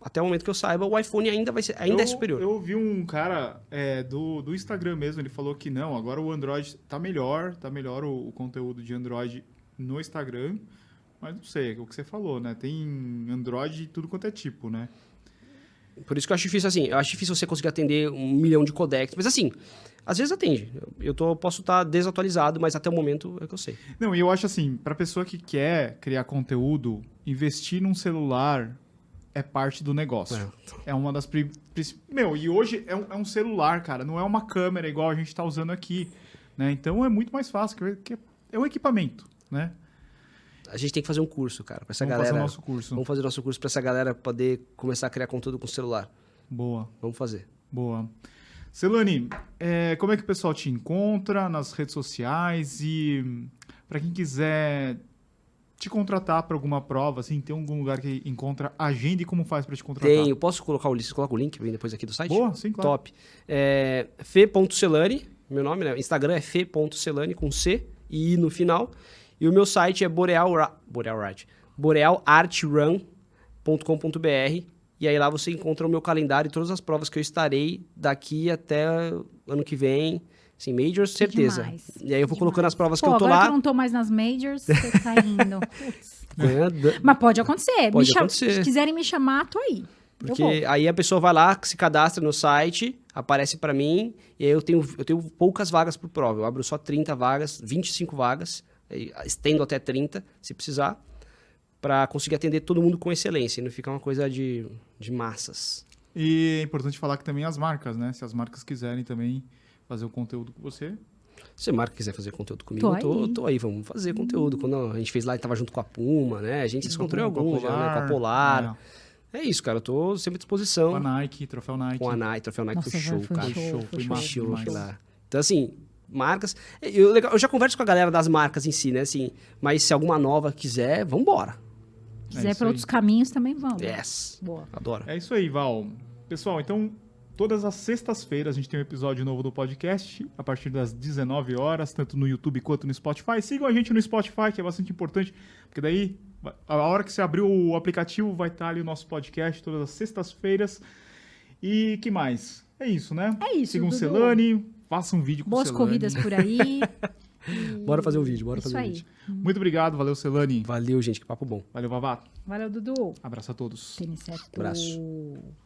até o momento que eu saiba, o iPhone ainda, vai ser, ainda eu, é superior. Eu vi um cara é, do, do Instagram mesmo, ele falou que não, agora o Android tá melhor, tá melhor o, o conteúdo de Android no Instagram. Mas não sei, é o que você falou, né? Tem Android de tudo quanto é tipo, né? Por isso que eu acho difícil, assim, eu acho difícil você conseguir atender um milhão de codecs. Mas assim, às vezes atende. Eu- tô, posso estar desatualizado, mas até o momento é o que eu sei. Não, e eu acho assim, pra pessoa que quer criar conteúdo, investir num celular é parte do negócio. É, uma das... pri- Meu, e hoje é um, é um celular, cara, não é uma câmera igual a gente tá usando aqui, né? Então é muito mais fácil, que é um equipamento, né? A gente tem que fazer um curso, cara, pra essa Vamos galera. fazer o nosso curso. Vamos fazer nosso curso pra essa galera poder começar a criar conteúdo com celular. Boa. Vamos fazer. Boa. Celane, é, como é que o pessoal te encontra nas redes sociais e para quem quiser te contratar para alguma prova, assim, tem algum lugar que encontra agenda e como faz para te contratar? Tenho. Posso colocar o link? Coloca o link vem depois aqui do site? Boa, sim, claro. Top. É, fe.celani, meu nome, né? Instagram é fe.celani com C e I no final. E o meu site é Boreal, Boreal, Right, borealartrun.com.br. E aí lá você encontra o meu calendário e todas as provas que eu estarei daqui até ano que vem. Sim, Majors, certeza. demais, E aí eu vou que colocando demais. as provas Pô, que eu tô agora lá. que eu não tô mais nas majors, você tá indo. Ganhando. Mas pode acontecer. Pode me acontecer. Se quiserem me chamar, tô aí. Porque aí a pessoa vai lá, se cadastra no site, aparece pra mim, e aí eu tenho, eu tenho poucas vagas por prova. Eu abro só 30 vagas, 25 vagas, estendo até 30, se precisar, pra conseguir atender todo mundo com excelência, e não ficar uma coisa de, de massas. E é importante falar que também as marcas, né? Se as marcas quiserem também fazer o conteúdo com você, Se a marca quiser fazer conteúdo comigo, Tô eu tô, aí. tô aí, vamos fazer conteúdo. Quando a gente fez lá, tava junto com a Puma, né? A gente se encontrou em com a alguns já, né? Com a Polar. É. isso, cara, eu tô sempre à disposição. com a Nike, troféu Nike. Com a Nike, troféu Nike Nossa, foi show, foi cara. Foi show, foi show. massa show demais. lá. Então, assim, marcas. Eu, eu já converso com a galera das marcas em si, né? Assim, mas se alguma nova quiser, vambora. quiser isso para outros caminhos também vão. Yes. Boa. Adoro. É isso aí, Val. Pessoal, então, todas as sextas-feiras a gente tem um episódio novo do podcast, a partir das 19 horas, tanto no YouTube quanto no Spotify. Sigam a gente no Spotify, que é bastante importante, porque daí, a hora que você abrir o aplicativo, vai estar ali o nosso podcast todas as sextas-feiras. E que mais? É isso, né? É isso, Sigam o. Celane, façam um vídeo com Boas Celane. corridas por aí. Bora fazer um vídeo, bora Isso fazer um aí. vídeo. Muito obrigado, valeu, Celane. Valeu, gente, que papo bom. Valeu, Vavá. Valeu, Dudu. Abraço a todos. Tênis certo. Abraço.